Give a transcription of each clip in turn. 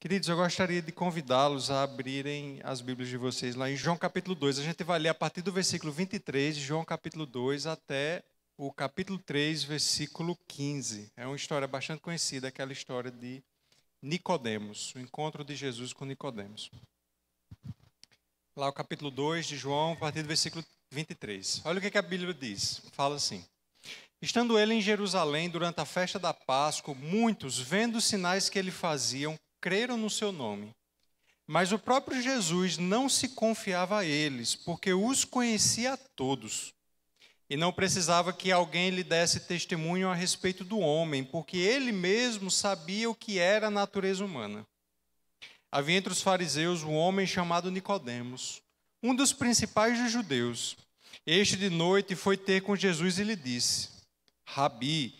Queridos, eu gostaria de convidá-los a abrirem as Bíblias de vocês lá em João capítulo 2. A gente vai ler a partir do versículo 23 de João capítulo 2 até o capítulo 3, versículo 15. É uma história bastante conhecida, aquela história de Nicodemos, o encontro de Jesus com Nicodemos. Lá o capítulo 2 de João, a partir do versículo 23. Olha o que a Bíblia diz. Fala assim: Estando ele em Jerusalém durante a festa da Páscoa, muitos, vendo os sinais que ele fazia, creram no seu nome. Mas o próprio Jesus não se confiava a eles, porque os conhecia a todos. E não precisava que alguém lhe desse testemunho a respeito do homem, porque ele mesmo sabia o que era a natureza humana. Havia entre os fariseus um homem chamado Nicodemos, um dos principais dos judeus. Este de noite foi ter com Jesus e lhe disse: Rabi,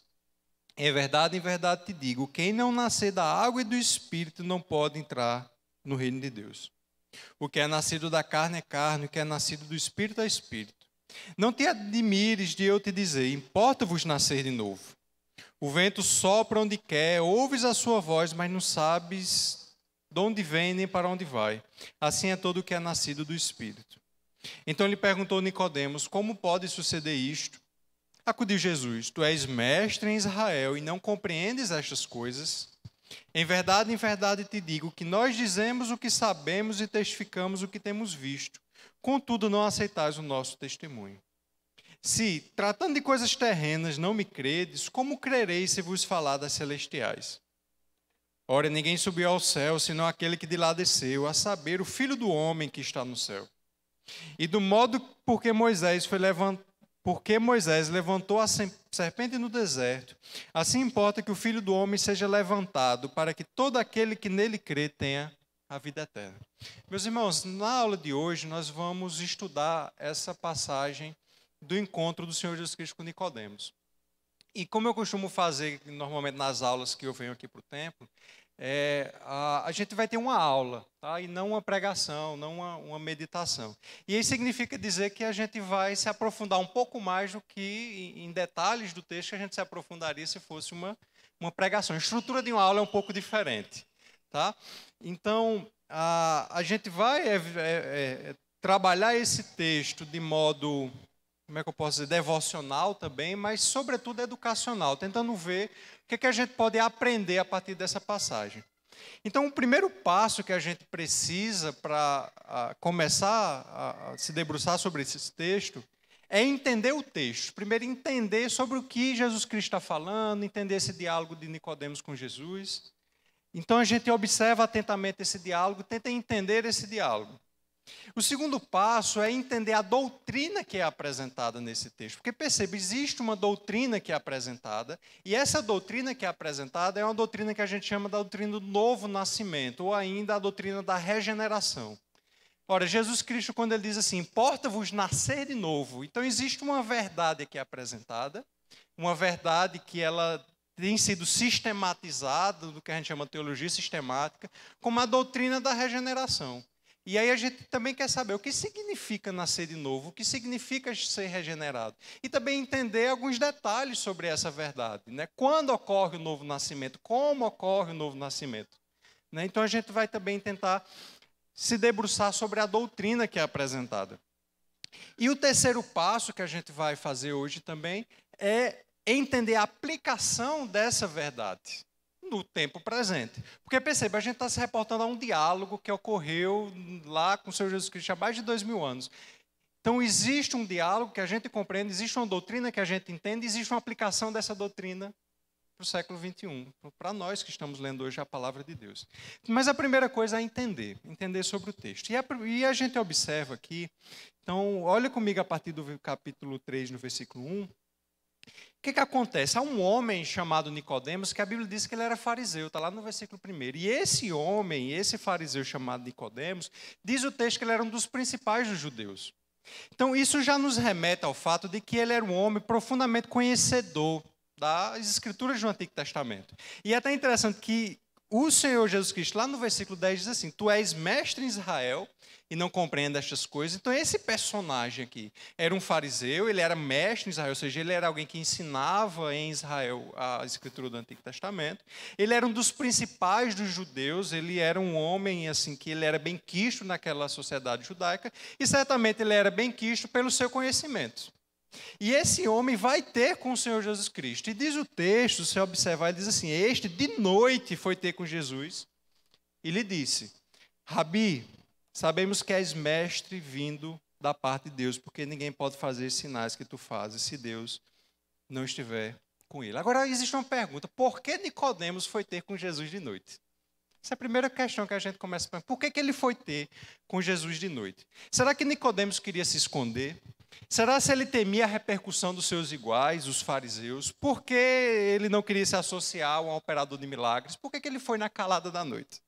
em verdade, em verdade te digo: quem não nascer da água e do espírito não pode entrar no reino de Deus. O que é nascido da carne é carne, o que é nascido do espírito é espírito. Não te admires de eu te dizer: importa-vos nascer de novo. O vento sopra onde quer, ouves a sua voz, mas não sabes de onde vem nem para onde vai. Assim é todo o que é nascido do espírito. Então lhe perguntou Nicodemos: Como pode suceder isto? Acudiu Jesus: Tu és mestre em Israel e não compreendes estas coisas? Em verdade, em verdade te digo que nós dizemos o que sabemos e testificamos o que temos visto. Contudo, não aceitais o nosso testemunho. Se, tratando de coisas terrenas, não me credes, como crereis se vos falar das celestiais? Ora, ninguém subiu ao céu, senão aquele que de lá desceu, a saber, o Filho do homem que está no céu. E do modo por que Moisés foi levantado, porque Moisés levantou a serpente no deserto, assim importa que o filho do homem seja levantado, para que todo aquele que nele crê tenha a vida eterna. Meus irmãos, na aula de hoje nós vamos estudar essa passagem do encontro do Senhor Jesus Cristo com Nicodemos. E como eu costumo fazer normalmente nas aulas que eu venho aqui para o templo, é, a, a, gente vai ter uma aula, tá? e não uma pregação, não uma, uma, meditação. E isso significa dizer que a gente vai se aprofundar um pouco mais do que em, detalhes do texto que a gente se aprofundaria se fosse uma, uma pregação. A estrutura de uma aula é um pouco diferente. Tá? Então, a, a gente vai é, é, é, trabalhar esse texto de modo, como é que eu posso dizer, devocional também, mas, sobretudo, educacional, tentando ver que, é que a gente pode aprender a partir dessa passagem? Então, o primeiro passo que a gente precisa para começar a, a se debruçar sobre esse texto é entender o texto. Primeiro, entender sobre o que Jesus Cristo está falando, entender esse diálogo de Nicodemos com Jesus. Então, a gente observa atentamente esse diálogo, tenta entender esse diálogo. O segundo passo é entender a doutrina que é apresentada nesse texto. Porque perceba, existe uma doutrina que é apresentada, e essa doutrina que é apresentada é uma doutrina que a gente chama da doutrina do novo nascimento, ou ainda a doutrina da regeneração. Ora, Jesus Cristo, quando ele diz assim, importa-vos nascer de novo, então existe uma verdade aqui apresentada, uma verdade que ela tem sido sistematizada, do que a gente chama de teologia sistemática, como a doutrina da regeneração. E aí a gente também quer saber o que significa nascer de novo, o que significa ser regenerado. E também entender alguns detalhes sobre essa verdade. Né? Quando ocorre o novo nascimento, como ocorre o novo nascimento. Né? Então a gente vai também tentar se debruçar sobre a doutrina que é apresentada. E o terceiro passo que a gente vai fazer hoje também é entender a aplicação dessa verdade no tempo presente. Porque perceba, a gente está se reportando a um diálogo que ocorreu lá com o Senhor Jesus Cristo há mais de dois mil anos. Então, existe um diálogo que a gente compreende, existe uma doutrina que a gente entende, existe uma aplicação dessa doutrina para o século 21, para nós que estamos lendo hoje a palavra de Deus. Mas a primeira coisa é entender, entender sobre o texto. E a, e a gente observa aqui, então, olha comigo a partir do capítulo 3, no versículo 1, que, que acontece? Há um homem chamado Nicodemos que a Bíblia diz que ele era fariseu, está lá no versículo 1. E esse homem, esse fariseu chamado Nicodemos, diz o texto que ele era um dos principais dos judeus. Então, isso já nos remete ao fato de que ele era um homem profundamente conhecedor das escrituras do Antigo Testamento. E é até interessante que o Senhor Jesus Cristo, lá no versículo 10, diz assim: Tu és mestre em Israel e não compreende estas coisas. Então, esse personagem aqui era um fariseu, ele era mestre em Israel, ou seja, ele era alguém que ensinava em Israel a escritura do Antigo Testamento. Ele era um dos principais dos judeus, ele era um homem assim que ele era bem quisto naquela sociedade judaica, e certamente ele era bem quisto pelo seu conhecimento. E esse homem vai ter com o Senhor Jesus Cristo. E diz o texto, se observar, diz assim: Este de noite foi ter com Jesus e lhe disse: Rabi, Sabemos que és mestre vindo da parte de Deus, porque ninguém pode fazer os sinais que tu fazes se Deus não estiver com ele. Agora existe uma pergunta: por que Nicodemos foi ter com Jesus de noite? Essa é a primeira questão que a gente começa a. Por que, que ele foi ter com Jesus de noite? Será que Nicodemos queria se esconder? Será se ele temia a repercussão dos seus iguais, os fariseus? Por que ele não queria se associar a um operador de milagres? Por que, que ele foi na calada da noite?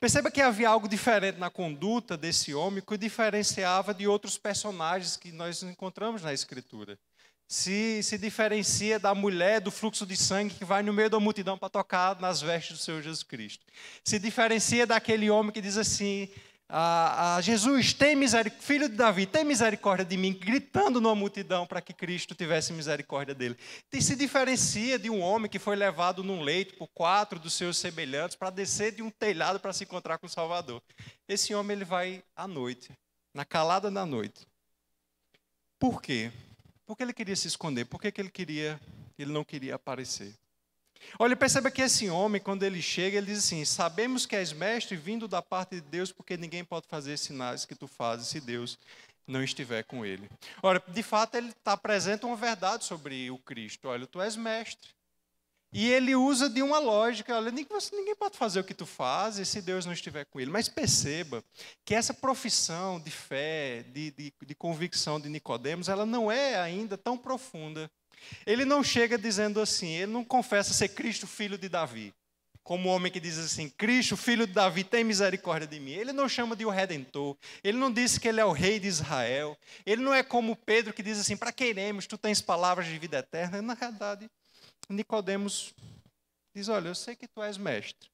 Perceba que havia algo diferente na conduta desse homem que o diferenciava de outros personagens que nós encontramos na Escritura. Se, se diferencia da mulher do fluxo de sangue que vai no meio da multidão para tocar nas vestes do Senhor Jesus Cristo. Se diferencia daquele homem que diz assim: a, a Jesus, tem misericórdia, filho de Davi, tem misericórdia de mim, gritando numa multidão para que Cristo tivesse misericórdia dele. E se diferencia de um homem que foi levado num leito por quatro dos seus semelhantes para descer de um telhado para se encontrar com o Salvador. Esse homem ele vai à noite, na calada da noite. Por quê? Porque ele queria se esconder. Por que, que ele queria, ele não queria aparecer? Olha, perceba que esse homem, quando ele chega, ele diz assim: Sabemos que és mestre vindo da parte de Deus, porque ninguém pode fazer sinais que tu fazes se Deus não estiver com ele. Ora, de fato, ele está apresenta uma verdade sobre o Cristo. Olha, tu és mestre. E ele usa de uma lógica, olha, ninguém pode fazer o que tu fazes se Deus não estiver com ele. Mas perceba que essa profissão de fé, de, de, de convicção de Nicodemos, ela não é ainda tão profunda ele não chega dizendo assim, ele não confessa ser Cristo, filho de Davi. Como o homem que diz assim, Cristo, filho de Davi, tem misericórdia de mim. Ele não chama de o Redentor. Ele não disse que ele é o rei de Israel. Ele não é como Pedro que diz assim, para que iremos? Tu tens palavras de vida eterna. Na realidade, Nicodemos diz, olha, eu sei que tu és mestre.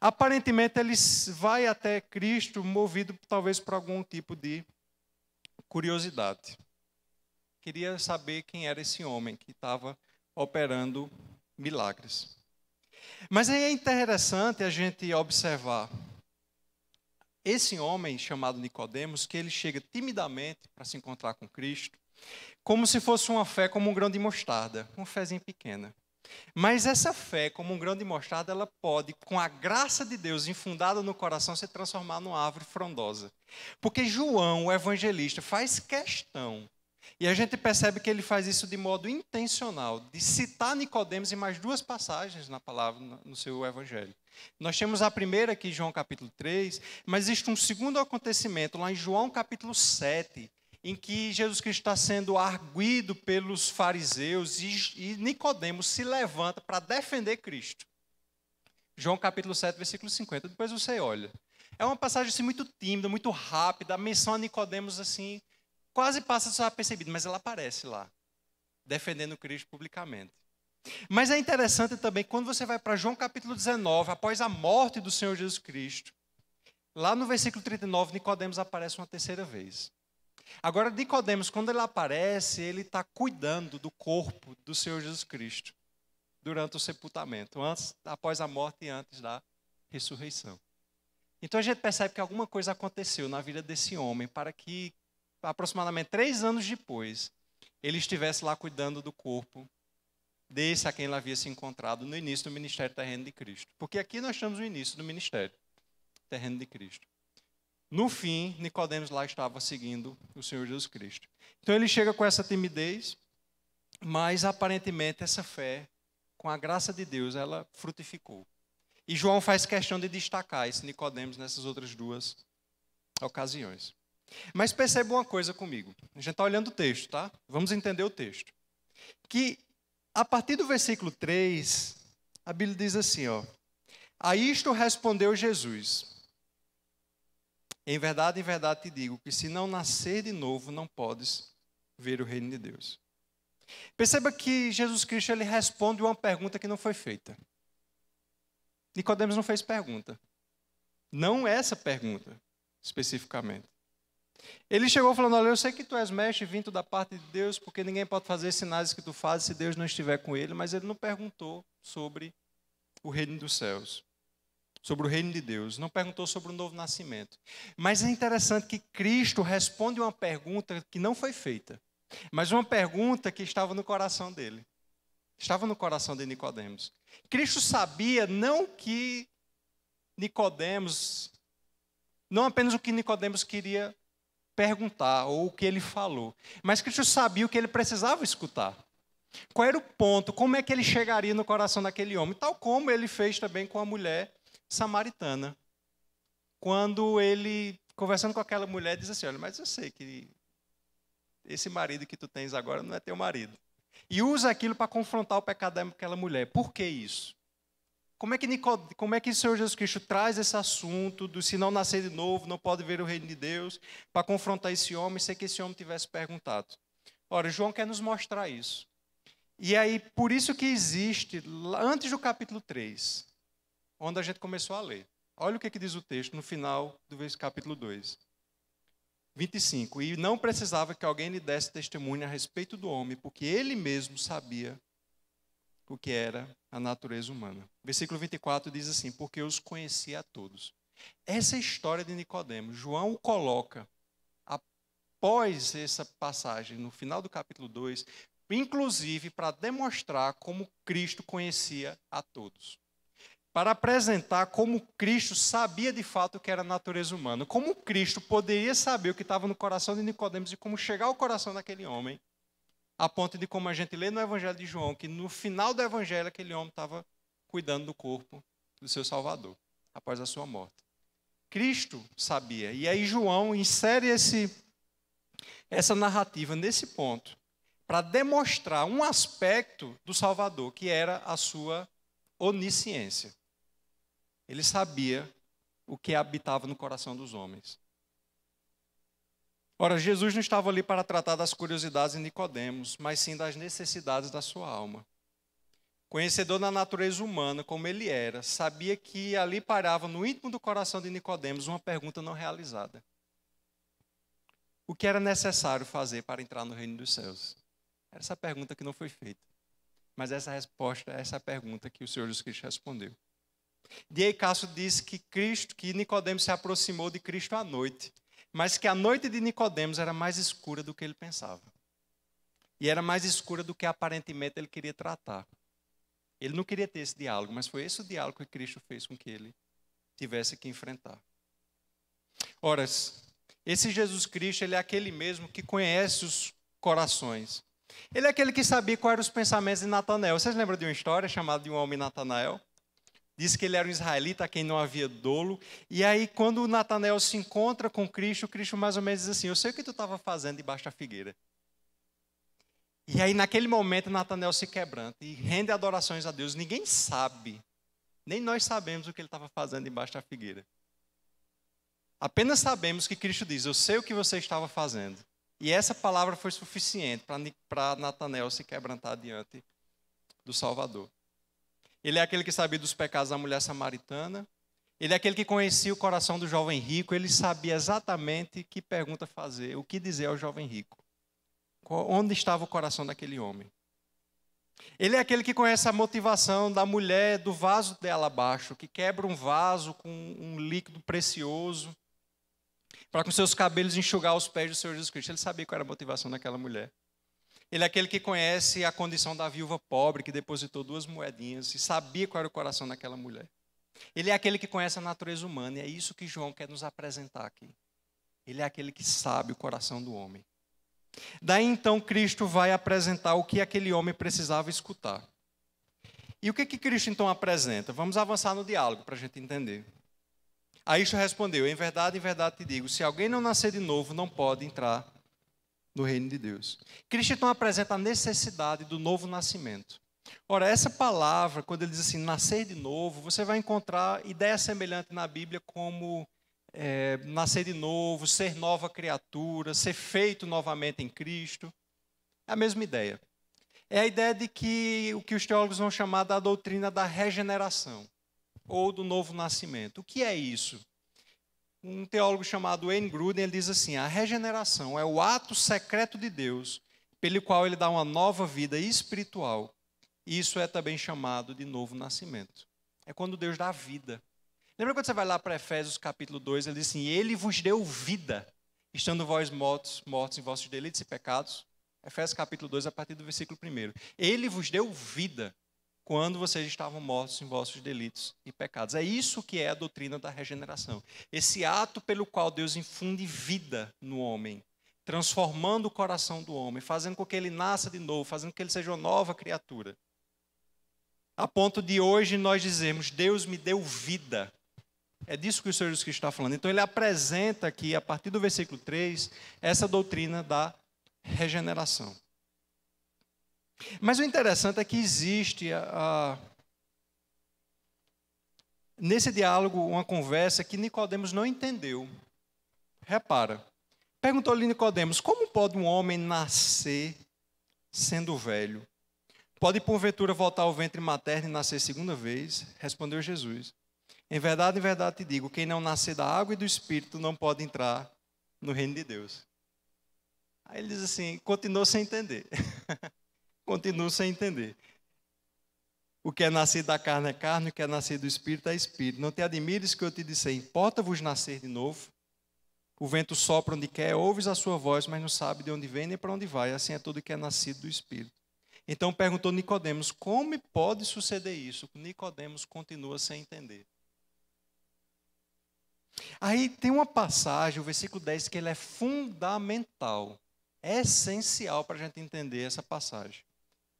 Aparentemente, ele vai até Cristo movido talvez por algum tipo de curiosidade queria saber quem era esse homem que estava operando milagres. Mas aí é interessante a gente observar esse homem chamado Nicodemos, que ele chega timidamente para se encontrar com Cristo, como se fosse uma fé como um grão de mostarda, uma fézinha pequena. Mas essa fé, como um grão de mostarda, ela pode, com a graça de Deus infundada no coração, se transformar numa árvore frondosa. Porque João, o evangelista, faz questão e a gente percebe que ele faz isso de modo intencional, de citar Nicodemos em mais duas passagens na palavra, no seu evangelho. Nós temos a primeira aqui, João capítulo 3, mas existe um segundo acontecimento lá em João capítulo 7, em que Jesus Cristo está sendo arguído pelos fariseus e, e Nicodemos se levanta para defender Cristo. João capítulo 7, versículo 50. Depois você olha. É uma passagem assim, muito tímida, muito rápida, a menção a Nicodemos assim, quase passa só percebido, mas ela aparece lá, defendendo Cristo publicamente. Mas é interessante também quando você vai para João capítulo 19, após a morte do Senhor Jesus Cristo, lá no versículo 39, Nicodemos aparece uma terceira vez. Agora, Nicodemos, quando ele aparece, ele está cuidando do corpo do Senhor Jesus Cristo durante o sepultamento, antes, após a morte e antes da ressurreição. Então a gente percebe que alguma coisa aconteceu na vida desse homem para que aproximadamente três anos depois, ele estivesse lá cuidando do corpo desse a quem ele havia se encontrado no início do ministério terreno de Cristo. Porque aqui nós estamos no início do ministério terreno de Cristo. No fim, Nicodemos lá estava seguindo o Senhor Jesus Cristo. Então ele chega com essa timidez, mas aparentemente essa fé, com a graça de Deus, ela frutificou. E João faz questão de destacar esse Nicodemos nessas outras duas ocasiões. Mas perceba uma coisa comigo. A gente está olhando o texto, tá? Vamos entender o texto. Que A partir do versículo 3, a Bíblia diz assim, ó: A isto respondeu Jesus: Em verdade, em verdade te digo que se não nascer de novo, não podes ver o reino de Deus. Perceba que Jesus Cristo ele responde uma pergunta que não foi feita. Nicodemos não fez pergunta. Não essa pergunta, especificamente. Ele chegou falando: Olha, eu sei que tu és mestre vindo da parte de Deus, porque ninguém pode fazer sinais que tu fazes se Deus não estiver com ele, mas ele não perguntou sobre o reino dos céus, sobre o reino de Deus, não perguntou sobre o novo nascimento. Mas é interessante que Cristo responde uma pergunta que não foi feita, mas uma pergunta que estava no coração dele. Estava no coração de Nicodemos. Cristo sabia não que Nicodemos, não apenas o que Nicodemos queria perguntar ou o que ele falou, mas Cristo sabia o que ele precisava escutar. Qual era o ponto? Como é que ele chegaria no coração daquele homem? Tal como ele fez também com a mulher samaritana. Quando ele, conversando com aquela mulher, diz assim: Olha, mas eu sei que esse marido que tu tens agora não é teu marido. E usa aquilo para confrontar o pecado daquela mulher. Por que isso? Como é, que Nicod... Como é que o Senhor Jesus Cristo traz esse assunto do se não nascer de novo, não pode ver o reino de Deus, para confrontar esse homem, sem que esse homem tivesse perguntado? Ora, João quer nos mostrar isso. E aí, por isso que existe, antes do capítulo 3, onde a gente começou a ler. Olha o que, que diz o texto no final do capítulo 2. 25. E não precisava que alguém lhe desse testemunho a respeito do homem, porque ele mesmo sabia o que era a natureza humana. Versículo 24 diz assim: Porque eu os conhecia a todos. Essa é história de Nicodemos. João coloca após essa passagem, no final do capítulo 2, inclusive para demonstrar como Cristo conhecia a todos. Para apresentar como Cristo sabia de fato o que era a natureza humana, como Cristo poderia saber o que estava no coração de Nicodemos e como chegar ao coração daquele homem a ponto de como a gente lê no Evangelho de João, que no final do Evangelho aquele homem estava cuidando do corpo do seu Salvador, após a sua morte. Cristo sabia. E aí João insere esse, essa narrativa nesse ponto, para demonstrar um aspecto do Salvador, que era a sua onisciência. Ele sabia o que habitava no coração dos homens. Ora, Jesus não estava ali para tratar das curiosidades de Nicodemos, mas sim das necessidades da sua alma. Conhecedor da natureza humana como ele era, sabia que ali parava no íntimo do coração de Nicodemos uma pergunta não realizada. O que era necessário fazer para entrar no reino dos céus? Essa pergunta que não foi feita. Mas essa resposta é essa pergunta que o Senhor Jesus Cristo respondeu. D.A. Cássio disse que Cristo, que Nicodemos se aproximou de Cristo à noite mas que a noite de Nicodemos era mais escura do que ele pensava. E era mais escura do que aparentemente ele queria tratar. Ele não queria ter esse diálogo, mas foi esse o diálogo que Cristo fez com que ele tivesse que enfrentar. Ora, esse Jesus Cristo, ele é aquele mesmo que conhece os corações. Ele é aquele que sabia quais eram os pensamentos de Natanael. Vocês lembram de uma história chamada de um homem Natanael? Diz que ele era um israelita a quem não havia dolo. E aí, quando Natanael se encontra com Cristo, Cristo mais ou menos diz assim: Eu sei o que tu estava fazendo debaixo da figueira. E aí, naquele momento, Natanael se quebranta e rende adorações a Deus. Ninguém sabe, nem nós sabemos o que ele estava fazendo debaixo da figueira. Apenas sabemos que Cristo diz: Eu sei o que você estava fazendo. E essa palavra foi suficiente para Natanael se quebrantar diante do Salvador. Ele é aquele que sabia dos pecados da mulher samaritana. Ele é aquele que conhecia o coração do jovem rico. Ele sabia exatamente que pergunta fazer, o que dizer ao jovem rico. Onde estava o coração daquele homem? Ele é aquele que conhece a motivação da mulher do vaso dela abaixo, que quebra um vaso com um líquido precioso, para com seus cabelos enxugar os pés do Senhor Jesus Cristo. Ele sabia qual era a motivação daquela mulher. Ele é aquele que conhece a condição da viúva pobre que depositou duas moedinhas e sabia qual era o coração daquela mulher. Ele é aquele que conhece a natureza humana e é isso que João quer nos apresentar aqui. Ele é aquele que sabe o coração do homem. Daí então Cristo vai apresentar o que aquele homem precisava escutar. E o que, que Cristo então apresenta? Vamos avançar no diálogo para a gente entender. Aí Cristo respondeu: Em verdade, em verdade te digo: se alguém não nascer de novo, não pode entrar no reino de Deus. Cristo então apresenta a necessidade do novo nascimento. Ora, essa palavra, quando ele diz assim, nascer de novo, você vai encontrar ideia semelhante na Bíblia como é, nascer de novo, ser nova criatura, ser feito novamente em Cristo. É a mesma ideia. É a ideia de que o que os teólogos vão chamar da doutrina da regeneração ou do novo nascimento. O que é isso? Um teólogo chamado Wayne Gruden ele diz assim: a regeneração é o ato secreto de Deus pelo qual ele dá uma nova vida espiritual. Isso é também chamado de novo nascimento. É quando Deus dá vida. Lembra quando você vai lá para Efésios capítulo 2, ele diz assim: Ele vos deu vida, estando vós mortos, mortos em vossos delitos e pecados. Efésios capítulo 2, a partir do versículo 1. Ele vos deu vida quando vocês estavam mortos em vossos delitos e pecados. É isso que é a doutrina da regeneração. Esse ato pelo qual Deus infunde vida no homem, transformando o coração do homem, fazendo com que ele nasça de novo, fazendo com que ele seja uma nova criatura. A ponto de hoje nós dizemos: Deus me deu vida. É disso que o Senhor Jesus Cristo está falando. Então ele apresenta aqui, a partir do versículo 3, essa doutrina da regeneração. Mas o interessante é que existe a, a, nesse diálogo uma conversa que Nicodemos não entendeu. Repara. Perguntou-lhe Nicodemos: Como pode um homem nascer sendo velho? Pode porventura voltar ao ventre materno e nascer segunda vez? Respondeu Jesus. Em verdade, em verdade te digo, quem não nascer da água e do espírito não pode entrar no reino de Deus. Aí ele diz assim, continuou sem entender. continuo sem entender. O que é nascido da carne é carne, o que é nascido do espírito é espírito. Não te admires que eu te disse, importa-vos nascer de novo? O vento sopra onde quer, ouves a sua voz, mas não sabe de onde vem nem para onde vai. Assim é tudo que é nascido do espírito. Então perguntou Nicodemos: Como pode suceder isso? Nicodemos continua sem entender. Aí tem uma passagem, o versículo 10, que ele é fundamental, é essencial para a gente entender essa passagem.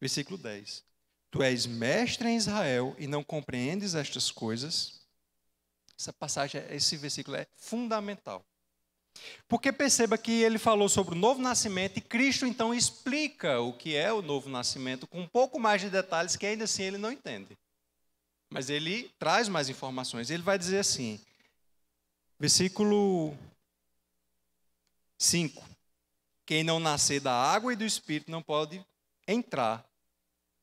Versículo 10. Tu és mestre em Israel e não compreendes estas coisas. Essa passagem, esse versículo é fundamental. Porque perceba que ele falou sobre o novo nascimento e Cristo então explica o que é o novo nascimento com um pouco mais de detalhes que ainda assim ele não entende. Mas ele traz mais informações. Ele vai dizer assim, versículo 5: Quem não nascer da água e do espírito não pode entrar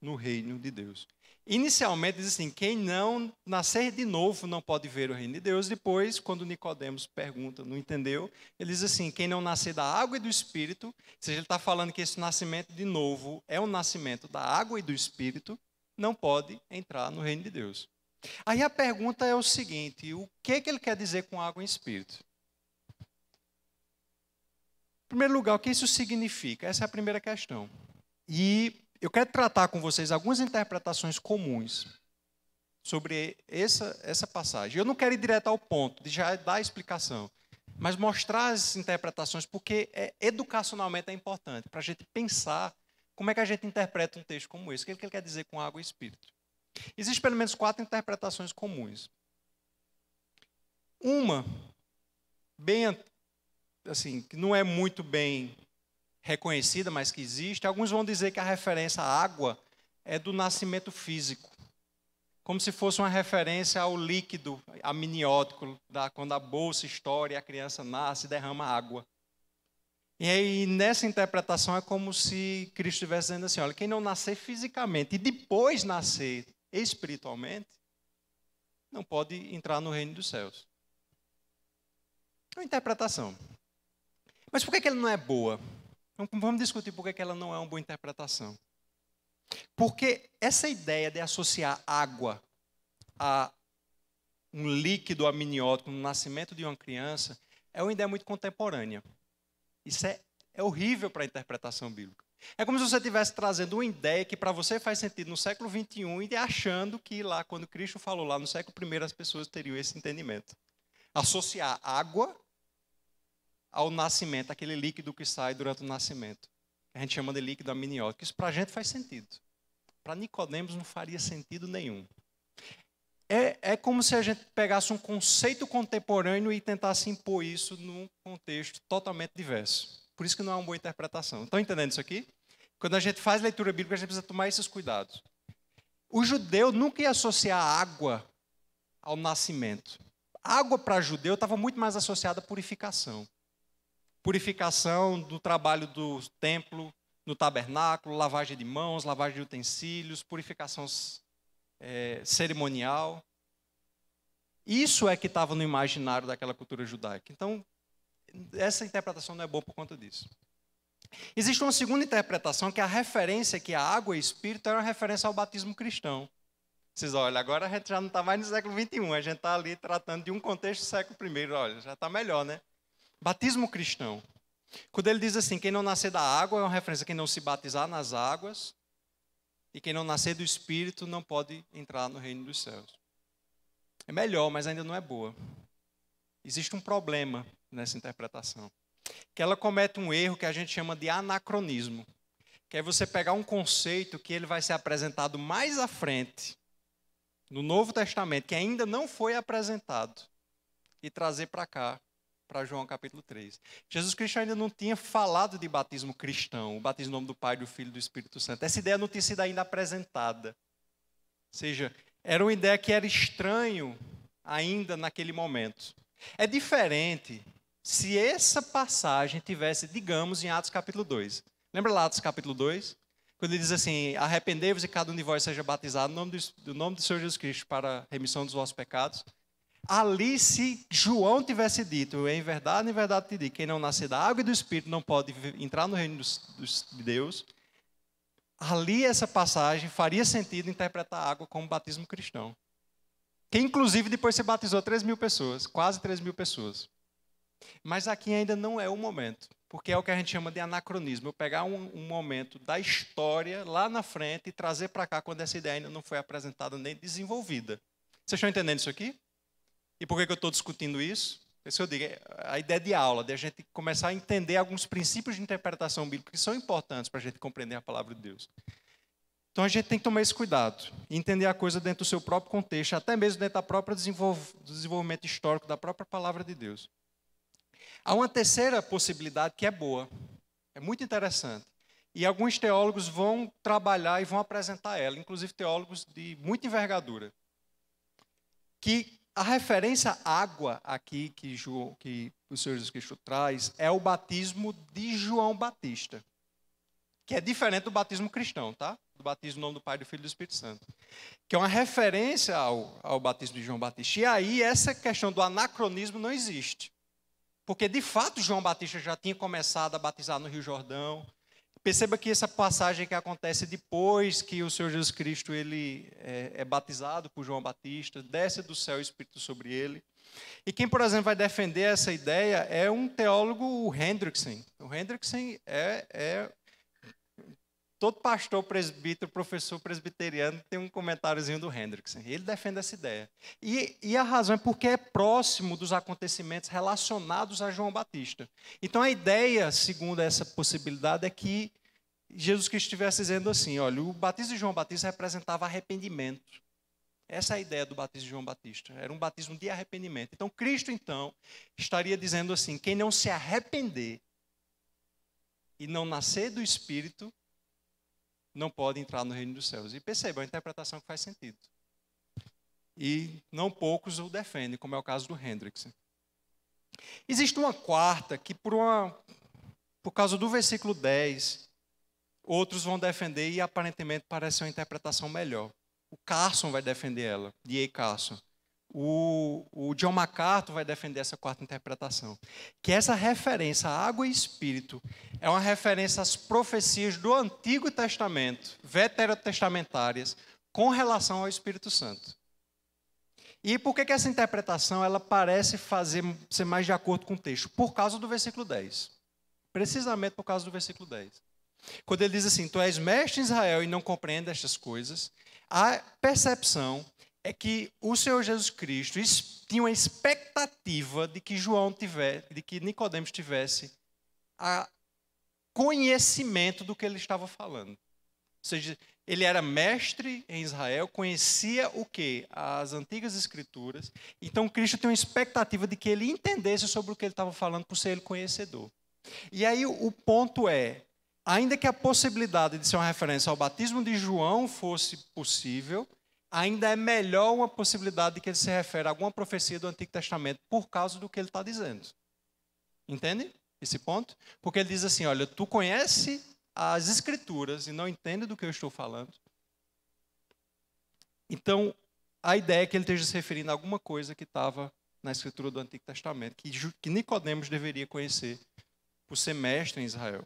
no reino de Deus. Inicialmente diz assim: quem não nascer de novo não pode ver o reino de Deus. Depois, quando Nicodemos pergunta, não entendeu, ele diz assim: quem não nascer da água e do Espírito, ou seja, ele está falando que esse nascimento de novo é o nascimento da água e do Espírito, não pode entrar no reino de Deus. Aí a pergunta é o seguinte: o que, que ele quer dizer com água e Espírito? Em primeiro lugar, o que isso significa? Essa é a primeira questão. E eu quero tratar com vocês algumas interpretações comuns sobre essa, essa passagem. Eu não quero ir direto ao ponto, de já dar a explicação, mas mostrar as interpretações, porque é, educacionalmente é importante, para a gente pensar como é que a gente interpreta um texto como esse. O que ele quer dizer com água e espírito? Existem pelo menos quatro interpretações comuns. Uma, bem assim, que não é muito bem reconhecida, mas que existe. Alguns vão dizer que a referência à água é do nascimento físico, como se fosse uma referência ao líquido amniótico, da, quando a bolsa estoura e a criança nasce e derrama água. E aí, nessa interpretação, é como se Cristo estivesse dizendo assim: olha, quem não nascer fisicamente e depois nascer espiritualmente, não pode entrar no reino dos céus. É uma interpretação. Mas por que, que ela não é boa? Vamos discutir por que ela não é uma boa interpretação. Porque essa ideia de associar água a um líquido amniótico no nascimento de uma criança é uma ideia muito contemporânea. Isso é, é horrível para a interpretação bíblica. É como se você estivesse trazendo uma ideia que para você faz sentido no século XXI e achando que lá, quando Cristo falou lá no século I, as pessoas teriam esse entendimento. Associar água ao nascimento, aquele líquido que sai durante o nascimento. A gente chama de líquido amniótico. Isso para a gente faz sentido. Para Nicodemos não faria sentido nenhum. É, é como se a gente pegasse um conceito contemporâneo e tentasse impor isso num contexto totalmente diverso. Por isso que não é uma boa interpretação. Estão entendendo isso aqui? Quando a gente faz leitura bíblica, a gente precisa tomar esses cuidados. O judeu nunca ia associar água ao nascimento. água para judeu estava muito mais associada à purificação. Purificação do trabalho do templo, no tabernáculo, lavagem de mãos, lavagem de utensílios, purificação é, cerimonial. Isso é que estava no imaginário daquela cultura judaica. Então, essa interpretação não é boa por conta disso. Existe uma segunda interpretação que é a referência que a água e espírito é uma referência ao batismo cristão. Vocês olham, agora a gente já não está mais no século XXI, a gente está ali tratando de um contexto do século I. Olha, já está melhor, né? Batismo cristão. Quando ele diz assim: quem não nascer da água é uma referência a quem não se batizar nas águas, e quem não nascer do espírito não pode entrar no reino dos céus. É melhor, mas ainda não é boa. Existe um problema nessa interpretação. Que ela comete um erro que a gente chama de anacronismo. Que é você pegar um conceito que ele vai ser apresentado mais à frente, no Novo Testamento, que ainda não foi apresentado, e trazer para cá, para João capítulo 3. Jesus Cristo ainda não tinha falado de batismo cristão, o batismo em nome do Pai, do Filho e do Espírito Santo. Essa ideia não tinha sido ainda apresentada. Ou seja, era uma ideia que era estranho ainda naquele momento. É diferente se essa passagem tivesse, digamos, em Atos capítulo 2. Lembra lá Atos capítulo 2? Quando ele diz assim: Arrependei-vos e cada um de vós seja batizado no nome do, nome do Senhor Jesus Cristo para a remissão dos vossos pecados. Ali, se João tivesse dito, em verdade, em verdade te digo, quem não nascer da água e do Espírito não pode entrar no reino de Deus. Ali, essa passagem faria sentido interpretar a água como batismo cristão. Que inclusive depois se batizou 3 mil pessoas, quase 3 mil pessoas. Mas aqui ainda não é o momento, porque é o que a gente chama de anacronismo. Eu pegar um, um momento da história lá na frente e trazer para cá quando essa ideia ainda não foi apresentada nem desenvolvida. Vocês estão entendendo isso aqui? E por que, que eu estou discutindo isso? Isso eu digo, é a ideia de aula, de a gente começar a entender alguns princípios de interpretação bíblica que são importantes para a gente compreender a palavra de Deus. Então a gente tem que tomar esse cuidado, entender a coisa dentro do seu próprio contexto, até mesmo dentro da própria desenvolvimento histórico da própria palavra de Deus. Há uma terceira possibilidade que é boa, é muito interessante. E alguns teólogos vão trabalhar e vão apresentar ela, inclusive teólogos de muita envergadura. Que a referência água aqui que, João, que o Senhor Jesus Cristo traz é o batismo de João Batista, que é diferente do batismo cristão, tá? do batismo no nome do Pai, do Filho e do Espírito Santo. Que é uma referência ao, ao batismo de João Batista. E aí, essa questão do anacronismo não existe. Porque, de fato, João Batista já tinha começado a batizar no Rio Jordão. Perceba que essa passagem que acontece depois que o Senhor Jesus Cristo ele é, é batizado por João Batista, desce do céu o Espírito sobre ele. E quem, por exemplo, vai defender essa ideia é um teólogo, o Hendrickson. O Hendrickson é, é Todo pastor, presbítero, professor presbiteriano tem um comentáriozinho do Hendrickson. Ele defende essa ideia. E, e, a razão é porque é próximo dos acontecimentos relacionados a João Batista. Então a ideia, segundo essa possibilidade, é que Jesus Cristo estivesse dizendo assim: olha, o batismo de João Batista representava arrependimento. Essa é a ideia do batismo de João Batista. Era um batismo de arrependimento. Então Cristo, então, estaria dizendo assim: quem não se arrepender e não nascer do Espírito não pode entrar no reino dos céus. E perceba, é uma interpretação que faz sentido. E não poucos o defendem, como é o caso do Hendrickson. Existe uma quarta que, por, uma, por causa do versículo 10, outros vão defender e aparentemente parece uma interpretação melhor. O Carson vai defender ela, D.A. Carson. O, o, John MacArthur vai defender essa quarta interpretação, que essa referência à água e espírito é uma referência às profecias do Antigo Testamento, veterotestamentárias, com relação ao Espírito Santo. E por que, que essa interpretação ela parece fazer ser mais de acordo com o texto? Por causa do versículo 10. Precisamente por causa do versículo 10. Quando ele diz assim: Tu és mestre em Israel e não compreende estas coisas, a percepção é que o Senhor Jesus Cristo tinha uma expectativa de que João tivesse, de que Nicodemos tivesse a conhecimento do que ele estava falando. Ou seja, ele era mestre em Israel, conhecia o que? As antigas escrituras. Então Cristo tem uma expectativa de que ele entendesse sobre o que ele estava falando por ser ele conhecedor. E aí o ponto é, ainda que a possibilidade de ser uma referência ao batismo de João fosse possível, ainda é melhor uma possibilidade de que ele se refere a alguma profecia do Antigo Testamento por causa do que ele está dizendo. Entende esse ponto? Porque ele diz assim: olha, tu conhece as Escrituras e não entende do que eu estou falando. Então, a ideia é que ele esteja se referindo a alguma coisa que estava na Escritura do Antigo Testamento, que, que Nicodemos deveria conhecer por ser mestre em Israel.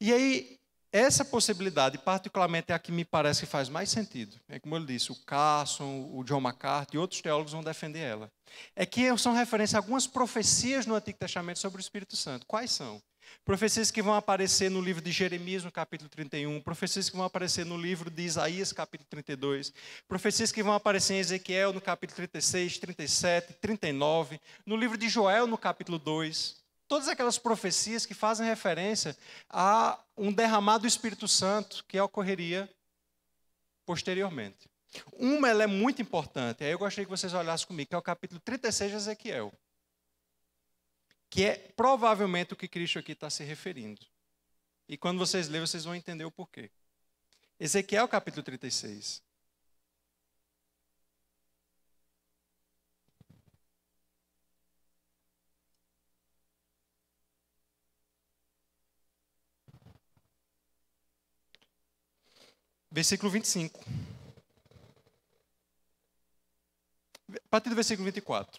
E aí, essa possibilidade, particularmente, é a que me parece que faz mais sentido. É como eu disse, o Carson, o John MacArthur e outros teólogos vão defender ela. É que são referência a algumas profecias no Antigo Testamento sobre o Espírito Santo. Quais são? Profecias que vão aparecer no livro de Jeremias, no capítulo 31, profecias que vão aparecer no livro de Isaías, capítulo 32, profecias que vão aparecer em Ezequiel, no capítulo 36, 37, 39, no livro de Joel, no capítulo 2 todas aquelas profecias que fazem referência a um derramado do Espírito Santo que ocorreria posteriormente. Uma ela é muito importante, aí eu gostaria que vocês olhassem comigo, que é o capítulo 36 de Ezequiel. Que é provavelmente o que Cristo aqui está se referindo. E quando vocês lerem, vocês vão entender o porquê. Ezequiel capítulo 36. Versículo 25. A partir do versículo 24.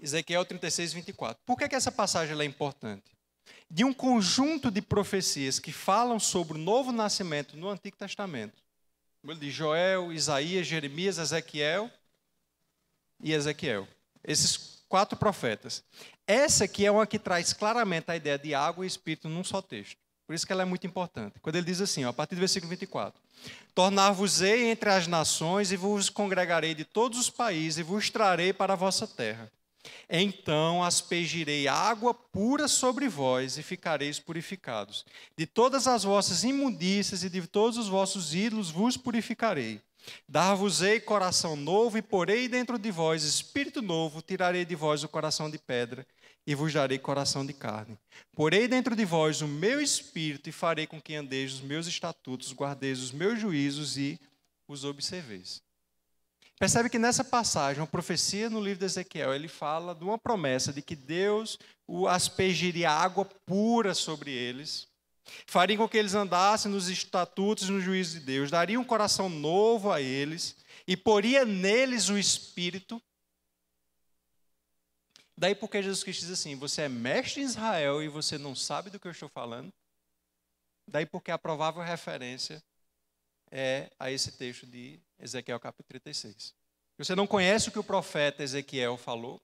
Ezequiel 36, 24. Por que, que essa passagem é importante? De um conjunto de profecias que falam sobre o novo nascimento no Antigo Testamento. De Joel, Isaías, Jeremias, Ezequiel e Ezequiel. Esses quatro profetas. Essa aqui é uma que traz claramente a ideia de água e espírito num só texto. Por isso que ela é muito importante. Quando ele diz assim, ó, a partir do versículo 24: Tornar-vos-ei entre as nações e vos congregarei de todos os países e vos trarei para a vossa terra. Então aspergirei água pura sobre vós e ficareis purificados. De todas as vossas imundícias e de todos os vossos ídolos vos purificarei. Dar-vos-ei coração novo e porei dentro de vós espírito novo, tirarei de vós o coração de pedra e vos darei coração de carne. Porei dentro de vós o meu espírito e farei com que andeis os meus estatutos, guardeis os meus juízos e os observeis. Percebe que nessa passagem, uma profecia no livro de Ezequiel, ele fala de uma promessa de que Deus o aspergiria água pura sobre eles, faria com que eles andassem nos estatutos e no juízo de Deus, daria um coração novo a eles e poria neles o espírito Daí porque Jesus Cristo diz assim: você é mestre em Israel e você não sabe do que eu estou falando. Daí porque a provável referência é a esse texto de Ezequiel capítulo 36. Você não conhece o que o profeta Ezequiel falou,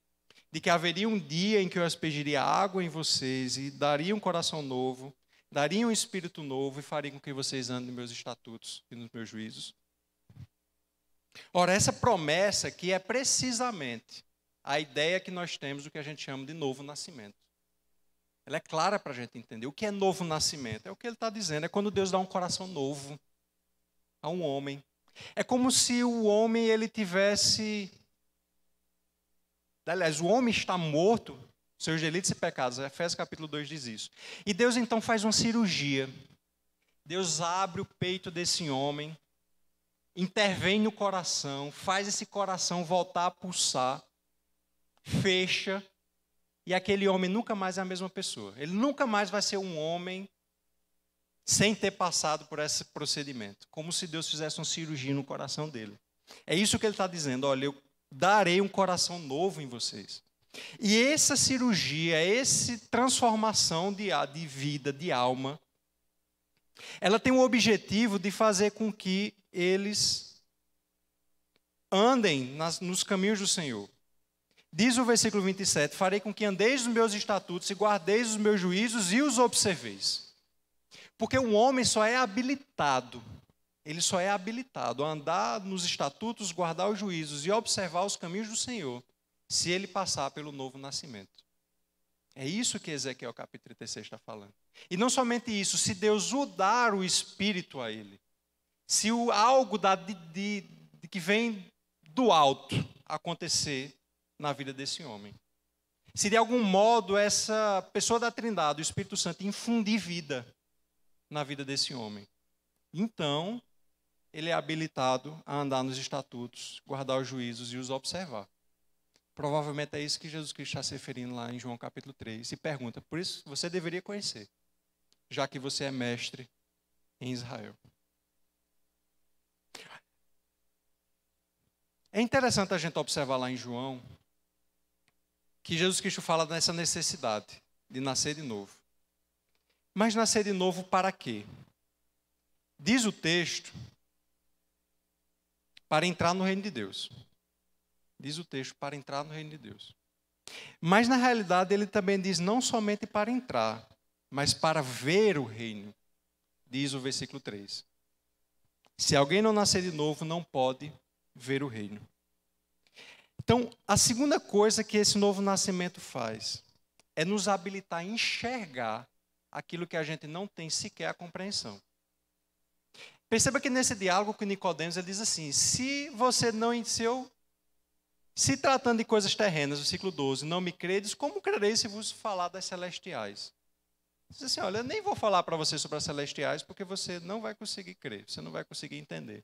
de que haveria um dia em que eu aspergiria água em vocês e daria um coração novo, daria um espírito novo e faria com que vocês andem nos meus estatutos e nos meus juízos. Ora, essa promessa que é precisamente a ideia que nós temos do que a gente chama de novo nascimento. Ela é clara para a gente entender. O que é novo nascimento? É o que ele está dizendo, é quando Deus dá um coração novo a um homem. É como se o homem ele tivesse. Aliás, o homem está morto, seus delitos e pecados. Efésios capítulo 2 diz isso. E Deus então faz uma cirurgia. Deus abre o peito desse homem, intervém no coração, faz esse coração voltar a pulsar fecha, e aquele homem nunca mais é a mesma pessoa. Ele nunca mais vai ser um homem sem ter passado por esse procedimento. Como se Deus fizesse uma cirurgia no coração dele. É isso que ele está dizendo. Olha, eu darei um coração novo em vocês. E essa cirurgia, essa transformação de, de vida, de alma, ela tem o objetivo de fazer com que eles andem nas, nos caminhos do Senhor. Diz o versículo 27: Farei com que andeis nos meus estatutos e guardeis os meus juízos e os observeis. Porque um homem só é habilitado, ele só é habilitado a andar nos estatutos, guardar os juízos e observar os caminhos do Senhor, se ele passar pelo novo nascimento. É isso que Ezequiel capítulo 36 está falando. E não somente isso, se Deus o dar o Espírito a ele, se o algo da, de, de, de que vem do alto acontecer, na vida desse homem. se de algum modo essa pessoa da Trindade, o Espírito Santo, infundir vida na vida desse homem, então ele é habilitado a andar nos estatutos, guardar os juízos e os observar. Provavelmente é isso que Jesus Cristo está se referindo lá em João capítulo 3. E pergunta, por isso você deveria conhecer, já que você é mestre em Israel. É interessante a gente observar lá em João que Jesus Cristo fala dessa necessidade de nascer de novo. Mas nascer de novo para quê? Diz o texto, para entrar no reino de Deus. Diz o texto, para entrar no reino de Deus. Mas na realidade ele também diz não somente para entrar, mas para ver o reino. Diz o versículo 3. Se alguém não nascer de novo, não pode ver o reino. Então, a segunda coisa que esse novo nascimento faz é nos habilitar a enxergar aquilo que a gente não tem sequer a compreensão. Perceba que nesse diálogo com Nicodemos ele diz assim: se você não eu, se tratando de coisas terrenas, versículo 12, não me credes, como crerei se vos falar das celestiais? Diz assim: olha, eu nem vou falar para você sobre as celestiais, porque você não vai conseguir crer, você não vai conseguir entender.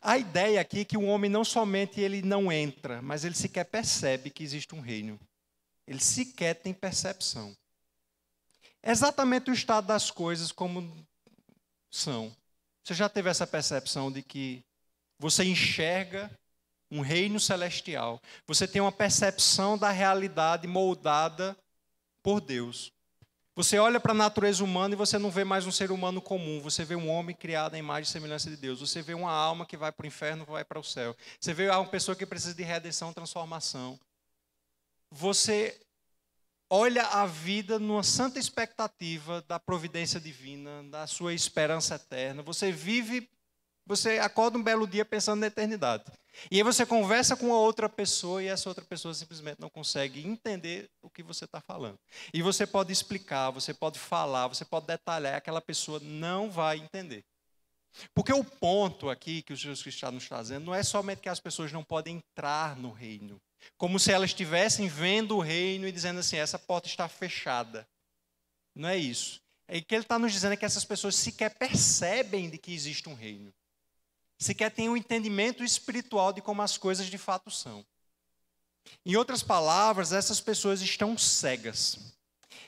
A ideia aqui é que o homem não somente ele não entra, mas ele sequer percebe que existe um reino. Ele sequer tem percepção. Exatamente o estado das coisas como são. Você já teve essa percepção de que você enxerga um reino celestial, você tem uma percepção da realidade moldada por Deus. Você olha para a natureza humana e você não vê mais um ser humano comum, você vê um homem criado à imagem e semelhança de Deus. Você vê uma alma que vai para o inferno, vai para o céu. Você vê uma pessoa que precisa de redenção, transformação. Você olha a vida numa santa expectativa da providência divina, da sua esperança eterna. Você vive, você acorda um belo dia pensando na eternidade. E aí você conversa com a outra pessoa e essa outra pessoa simplesmente não consegue entender o que você está falando. E você pode explicar, você pode falar, você pode detalhar, aquela pessoa não vai entender. Porque o ponto aqui que o Jesus Cristo está nos trazendo não é somente que as pessoas não podem entrar no reino, como se elas estivessem vendo o reino e dizendo assim: essa porta está fechada. Não é isso. É que ele está nos dizendo é que essas pessoas sequer percebem de que existe um reino sequer tem um entendimento espiritual de como as coisas de fato são. Em outras palavras, essas pessoas estão cegas.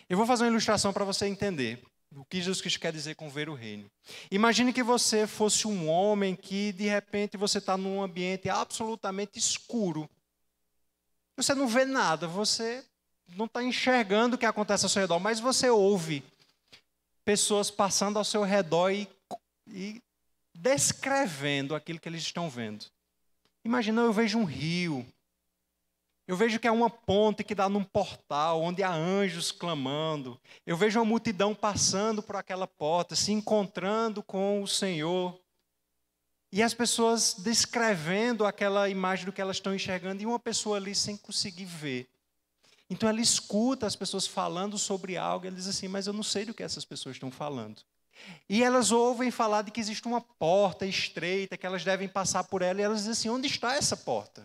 Eu vou fazer uma ilustração para você entender o que Jesus Cristo quer dizer com ver o reino. Imagine que você fosse um homem que de repente você está num ambiente absolutamente escuro. Você não vê nada, você não está enxergando o que acontece ao seu redor, mas você ouve pessoas passando ao seu redor e, e descrevendo aquilo que eles estão vendo. Imagina, eu vejo um rio. Eu vejo que é uma ponte que dá num portal, onde há anjos clamando. Eu vejo uma multidão passando por aquela porta, se encontrando com o Senhor. E as pessoas descrevendo aquela imagem do que elas estão enxergando, e uma pessoa ali sem conseguir ver. Então ela escuta as pessoas falando sobre algo, e ela diz assim: Mas eu não sei do que essas pessoas estão falando. E elas ouvem falar de que existe uma porta estreita, que elas devem passar por ela, e elas dizem assim: onde está essa porta?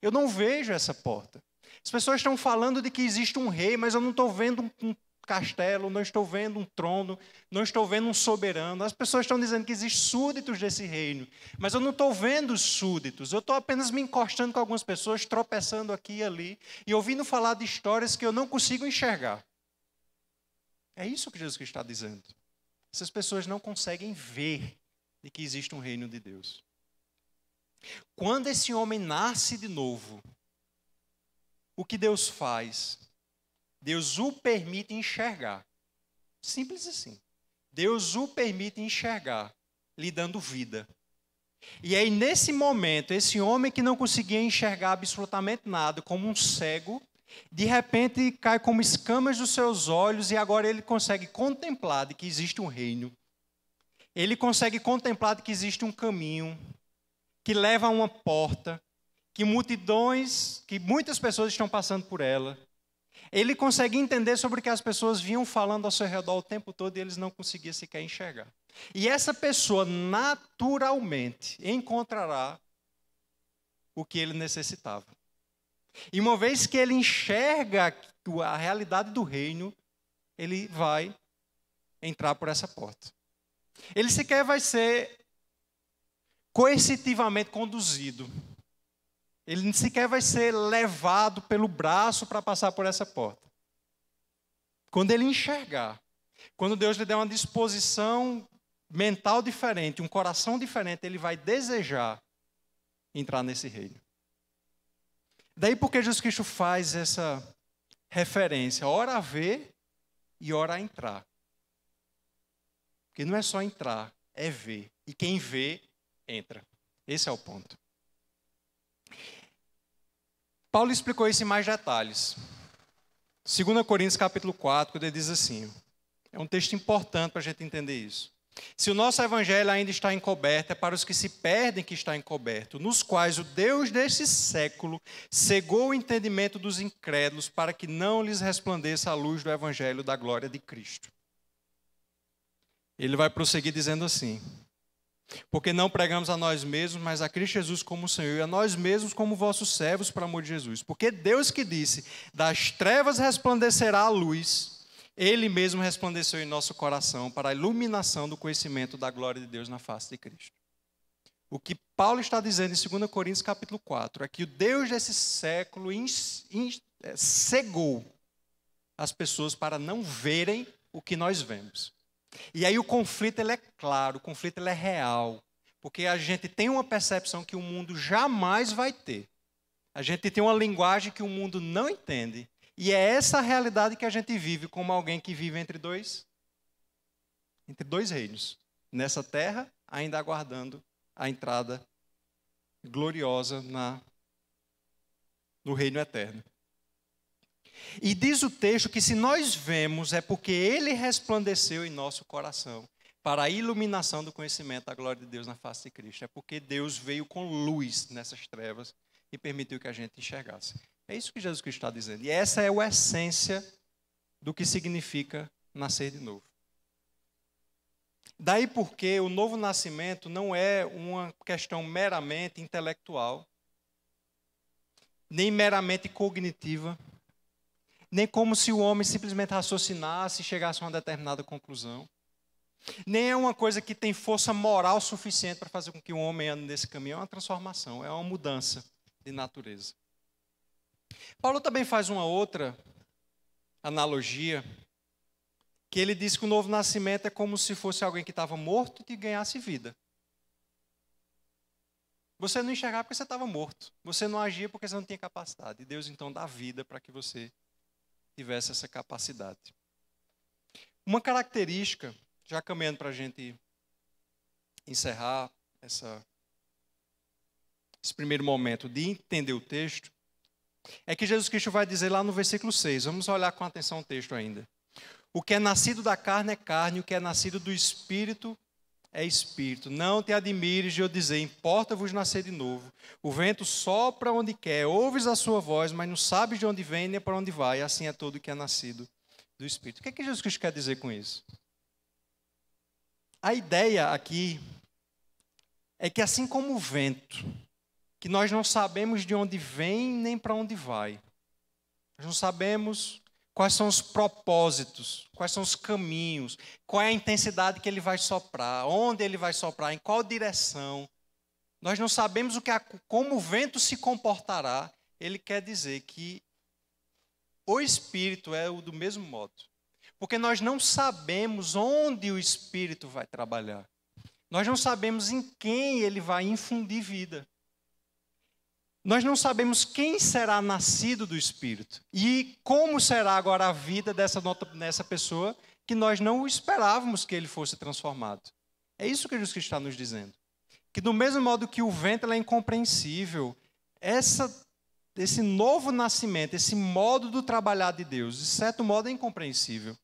Eu não vejo essa porta. As pessoas estão falando de que existe um rei, mas eu não estou vendo um castelo, não estou vendo um trono, não estou vendo um soberano. As pessoas estão dizendo que existem súditos desse reino, mas eu não estou vendo os súditos. Eu estou apenas me encostando com algumas pessoas, tropeçando aqui e ali, e ouvindo falar de histórias que eu não consigo enxergar. É isso que Jesus está dizendo. Essas pessoas não conseguem ver de que existe um reino de Deus. Quando esse homem nasce de novo, o que Deus faz? Deus o permite enxergar. Simples assim. Deus o permite enxergar, lhe dando vida. E aí, nesse momento, esse homem que não conseguia enxergar absolutamente nada, como um cego, de repente cai como escamas dos seus olhos e agora ele consegue contemplar de que existe um reino. Ele consegue contemplar de que existe um caminho que leva a uma porta, que multidões, que muitas pessoas estão passando por ela. Ele consegue entender sobre o que as pessoas vinham falando ao seu redor o tempo todo e eles não conseguiam sequer enxergar. E essa pessoa naturalmente encontrará o que ele necessitava. E uma vez que ele enxerga a realidade do reino, ele vai entrar por essa porta. Ele sequer vai ser coercitivamente conduzido. Ele sequer vai ser levado pelo braço para passar por essa porta. Quando ele enxergar, quando Deus lhe der uma disposição mental diferente, um coração diferente, ele vai desejar entrar nesse reino. Daí porque Jesus Cristo faz essa referência, ora a ver e ora a entrar. Porque não é só entrar, é ver. E quem vê, entra. Esse é o ponto. Paulo explicou isso em mais detalhes. 2 Coríntios capítulo 4, ele diz assim, é um texto importante para a gente entender isso. Se o nosso evangelho ainda está encoberto, é para os que se perdem que está encoberto, nos quais o Deus deste século cegou o entendimento dos incrédulos para que não lhes resplandeça a luz do evangelho da glória de Cristo. Ele vai prosseguir dizendo assim: Porque não pregamos a nós mesmos, mas a Cristo Jesus como Senhor, e a nós mesmos como vossos servos, para amor de Jesus. Porque Deus que disse: Das trevas resplandecerá a luz, Ele mesmo resplandeceu em nosso coração para a iluminação do conhecimento da glória de Deus na face de Cristo. O que Paulo está dizendo em 2 Coríntios capítulo 4 é que o Deus desse século é, cegou as pessoas para não verem o que nós vemos. E aí o conflito ele é claro, o conflito ele é real, porque a gente tem uma percepção que o mundo jamais vai ter. A gente tem uma linguagem que o mundo não entende, e é essa realidade que a gente vive como alguém que vive entre dois entre dois reinos, nessa terra, ainda aguardando a entrada gloriosa na no reino eterno. E diz o texto que se nós vemos é porque ele resplandeceu em nosso coração para a iluminação do conhecimento da glória de Deus na face de Cristo. É porque Deus veio com luz nessas trevas e permitiu que a gente enxergasse. É isso que Jesus Cristo está dizendo. E essa é a essência do que significa nascer de novo. Daí porque o novo nascimento não é uma questão meramente intelectual, nem meramente cognitiva, nem como se o homem simplesmente raciocinasse e chegasse a uma determinada conclusão. Nem é uma coisa que tem força moral suficiente para fazer com que o homem ande nesse caminho. É uma transformação, é uma mudança de natureza. Paulo também faz uma outra analogia, que ele diz que o novo nascimento é como se fosse alguém que estava morto e ganhasse vida. Você não enxergava porque você estava morto. Você não agia porque você não tinha capacidade. E Deus então dá vida para que você tivesse essa capacidade. Uma característica, já caminhando para a gente encerrar essa, esse primeiro momento de entender o texto, é que Jesus Cristo vai dizer lá no versículo 6, vamos olhar com atenção o texto ainda. O que é nascido da carne é carne, o que é nascido do espírito é espírito. Não te admires de eu dizer, importa-vos nascer de novo. O vento sopra onde quer, ouves a sua voz, mas não sabes de onde vem nem para onde vai. Assim é todo que é nascido do espírito. O que é que Jesus Cristo quer dizer com isso? A ideia aqui é que assim como o vento, que nós não sabemos de onde vem nem para onde vai. Nós não sabemos quais são os propósitos, quais são os caminhos, qual é a intensidade que ele vai soprar, onde ele vai soprar, em qual direção. Nós não sabemos o que como o vento se comportará. Ele quer dizer que o espírito é o do mesmo modo. Porque nós não sabemos onde o espírito vai trabalhar. Nós não sabemos em quem ele vai infundir vida. Nós não sabemos quem será nascido do Espírito e como será agora a vida dessa, dessa pessoa que nós não esperávamos que ele fosse transformado. É isso que Jesus Cristo está nos dizendo. Que do mesmo modo que o vento é incompreensível, essa, esse novo nascimento, esse modo do trabalhar de Deus, de certo modo é incompreensível.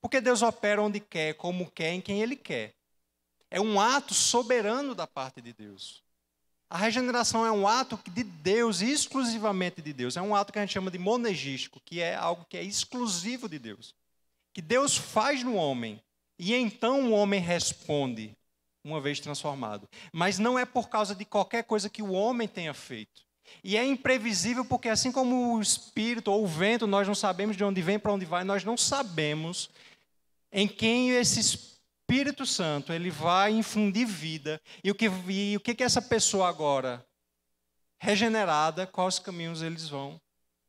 Porque Deus opera onde quer, como quer, em quem Ele quer. É um ato soberano da parte de Deus. A regeneração é um ato de Deus, exclusivamente de Deus. É um ato que a gente chama de monegístico, que é algo que é exclusivo de Deus. Que Deus faz no homem e então o homem responde, uma vez transformado. Mas não é por causa de qualquer coisa que o homem tenha feito. E é imprevisível porque, assim como o espírito ou o vento, nós não sabemos de onde vem, para onde vai, nós não sabemos em quem esse Espírito Santo ele vai infundir vida. E o que, e o que, que essa pessoa agora, regenerada, quais caminhos eles vão,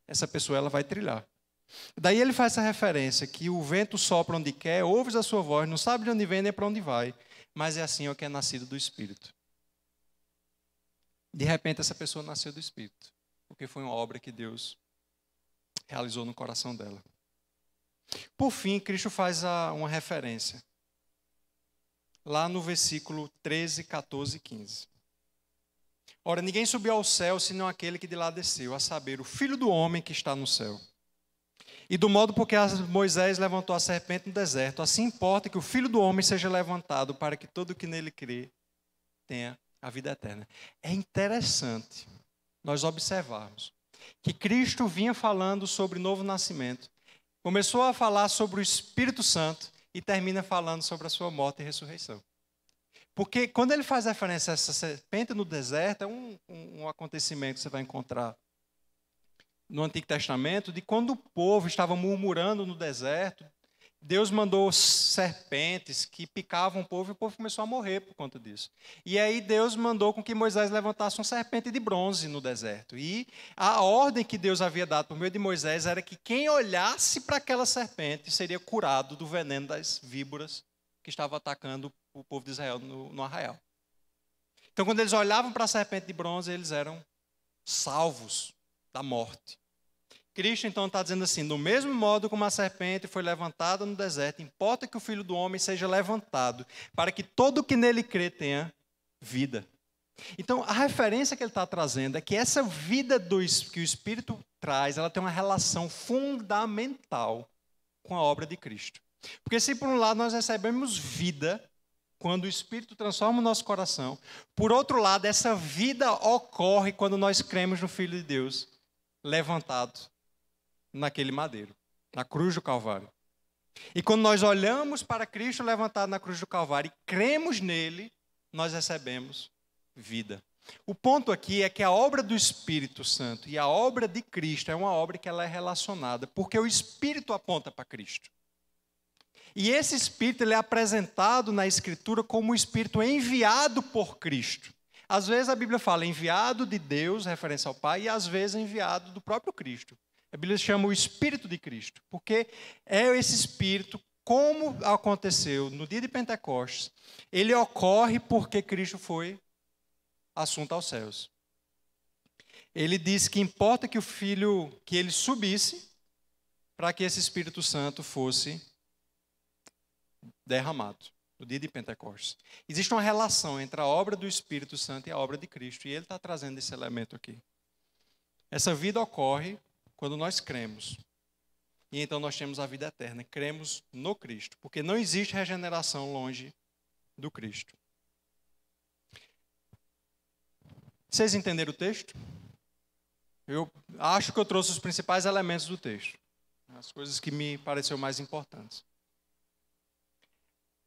essa pessoa ela vai trilhar. Daí ele faz essa referência que o vento sopra onde quer, ouves a sua voz, não sabe de onde vem nem para onde vai, mas é assim o que é nascido do Espírito. De repente essa pessoa nasceu do Espírito, porque foi uma obra que Deus realizou no coração dela. Por fim, Cristo faz uma referência. Lá no versículo 13, 14 e 15. Ora, ninguém subiu ao céu senão aquele que de lá desceu, a saber, o Filho do homem que está no céu. E do modo porque Moisés levantou a serpente no deserto, assim importa que o Filho do homem seja levantado para que todo que nele crê tenha a vida eterna. É interessante nós observarmos que Cristo vinha falando sobre novo nascimento, começou a falar sobre o Espírito Santo e termina falando sobre a sua morte e ressurreição. Porque quando ele faz referência a essa serpente no deserto, é um, um, acontecimento que você vai encontrar no Antigo Testamento, de quando o povo estava murmurando no deserto, Deus mandou serpentes que picavam o povo e o povo começou a morrer por conta disso. E aí Deus mandou com que Moisés levantasse uma serpente de bronze no deserto. E a ordem que Deus havia dado por meio de Moisés era que quem olhasse para aquela serpente seria curado do veneno das víboras que estava atacando o povo de Israel no, no arraial. Então, quando eles olhavam para a serpente de bronze, eles eram salvos da morte. Cristo então está dizendo assim: do mesmo modo como a serpente foi levantada no deserto, importa que o filho do homem seja levantado, para que todo que nele crê tenha vida. Então, a referência que ele está trazendo é que essa vida do, que o Espírito traz, ela tem uma relação fundamental com a obra de Cristo. Porque se por um lado nós recebemos vida, quando o Espírito transforma o nosso coração, por outro lado, essa vida ocorre quando nós cremos no Filho de Deus, levantado naquele madeiro, na cruz do Calvário. E quando nós olhamos para Cristo levantado na cruz do Calvário e cremos nele, nós recebemos vida. O ponto aqui é que a obra do Espírito Santo e a obra de Cristo é uma obra que ela é relacionada, porque o Espírito aponta para Cristo. E esse Espírito ele é apresentado na Escritura como o Espírito enviado por Cristo. Às vezes a Bíblia fala enviado de Deus, referência ao Pai, e às vezes enviado do próprio Cristo. A Bíblia chama o Espírito de Cristo, porque é esse Espírito, como aconteceu no dia de Pentecostes, ele ocorre porque Cristo foi assunto aos céus. Ele disse que importa que o Filho, que ele subisse, para que esse Espírito Santo fosse derramado no dia de Pentecostes. Existe uma relação entre a obra do Espírito Santo e a obra de Cristo, e ele está trazendo esse elemento aqui. Essa vida ocorre quando nós cremos. E então nós temos a vida eterna. Cremos no Cristo. Porque não existe regeneração longe do Cristo. Vocês entenderam o texto? Eu acho que eu trouxe os principais elementos do texto. As coisas que me pareceram mais importantes.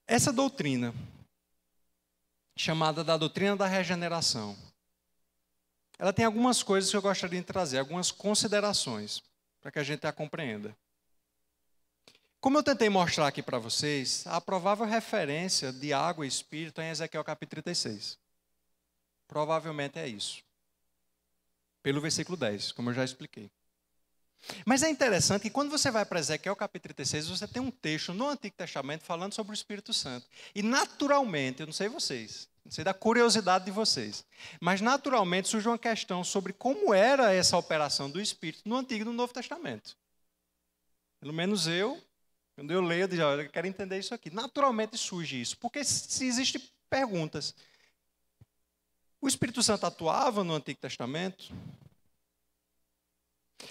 Essa doutrina, chamada da doutrina da regeneração, ela tem algumas coisas que eu gostaria de trazer, algumas considerações, para que a gente a compreenda. Como eu tentei mostrar aqui para vocês, a provável referência de água e espírito é em Ezequiel capítulo 36. Provavelmente é isso. Pelo versículo 10, como eu já expliquei. Mas é interessante que quando você vai para Ezequiel capítulo 36, você tem um texto no Antigo Testamento falando sobre o Espírito Santo. E naturalmente, eu não sei vocês, não sei da curiosidade de vocês. Mas naturalmente surge uma questão sobre como era essa operação do Espírito no Antigo e no Novo Testamento. Pelo menos eu, quando eu leio, eu digo, eu quero entender isso aqui. Naturalmente surge isso, porque se existem perguntas. O Espírito Santo atuava no Antigo Testamento?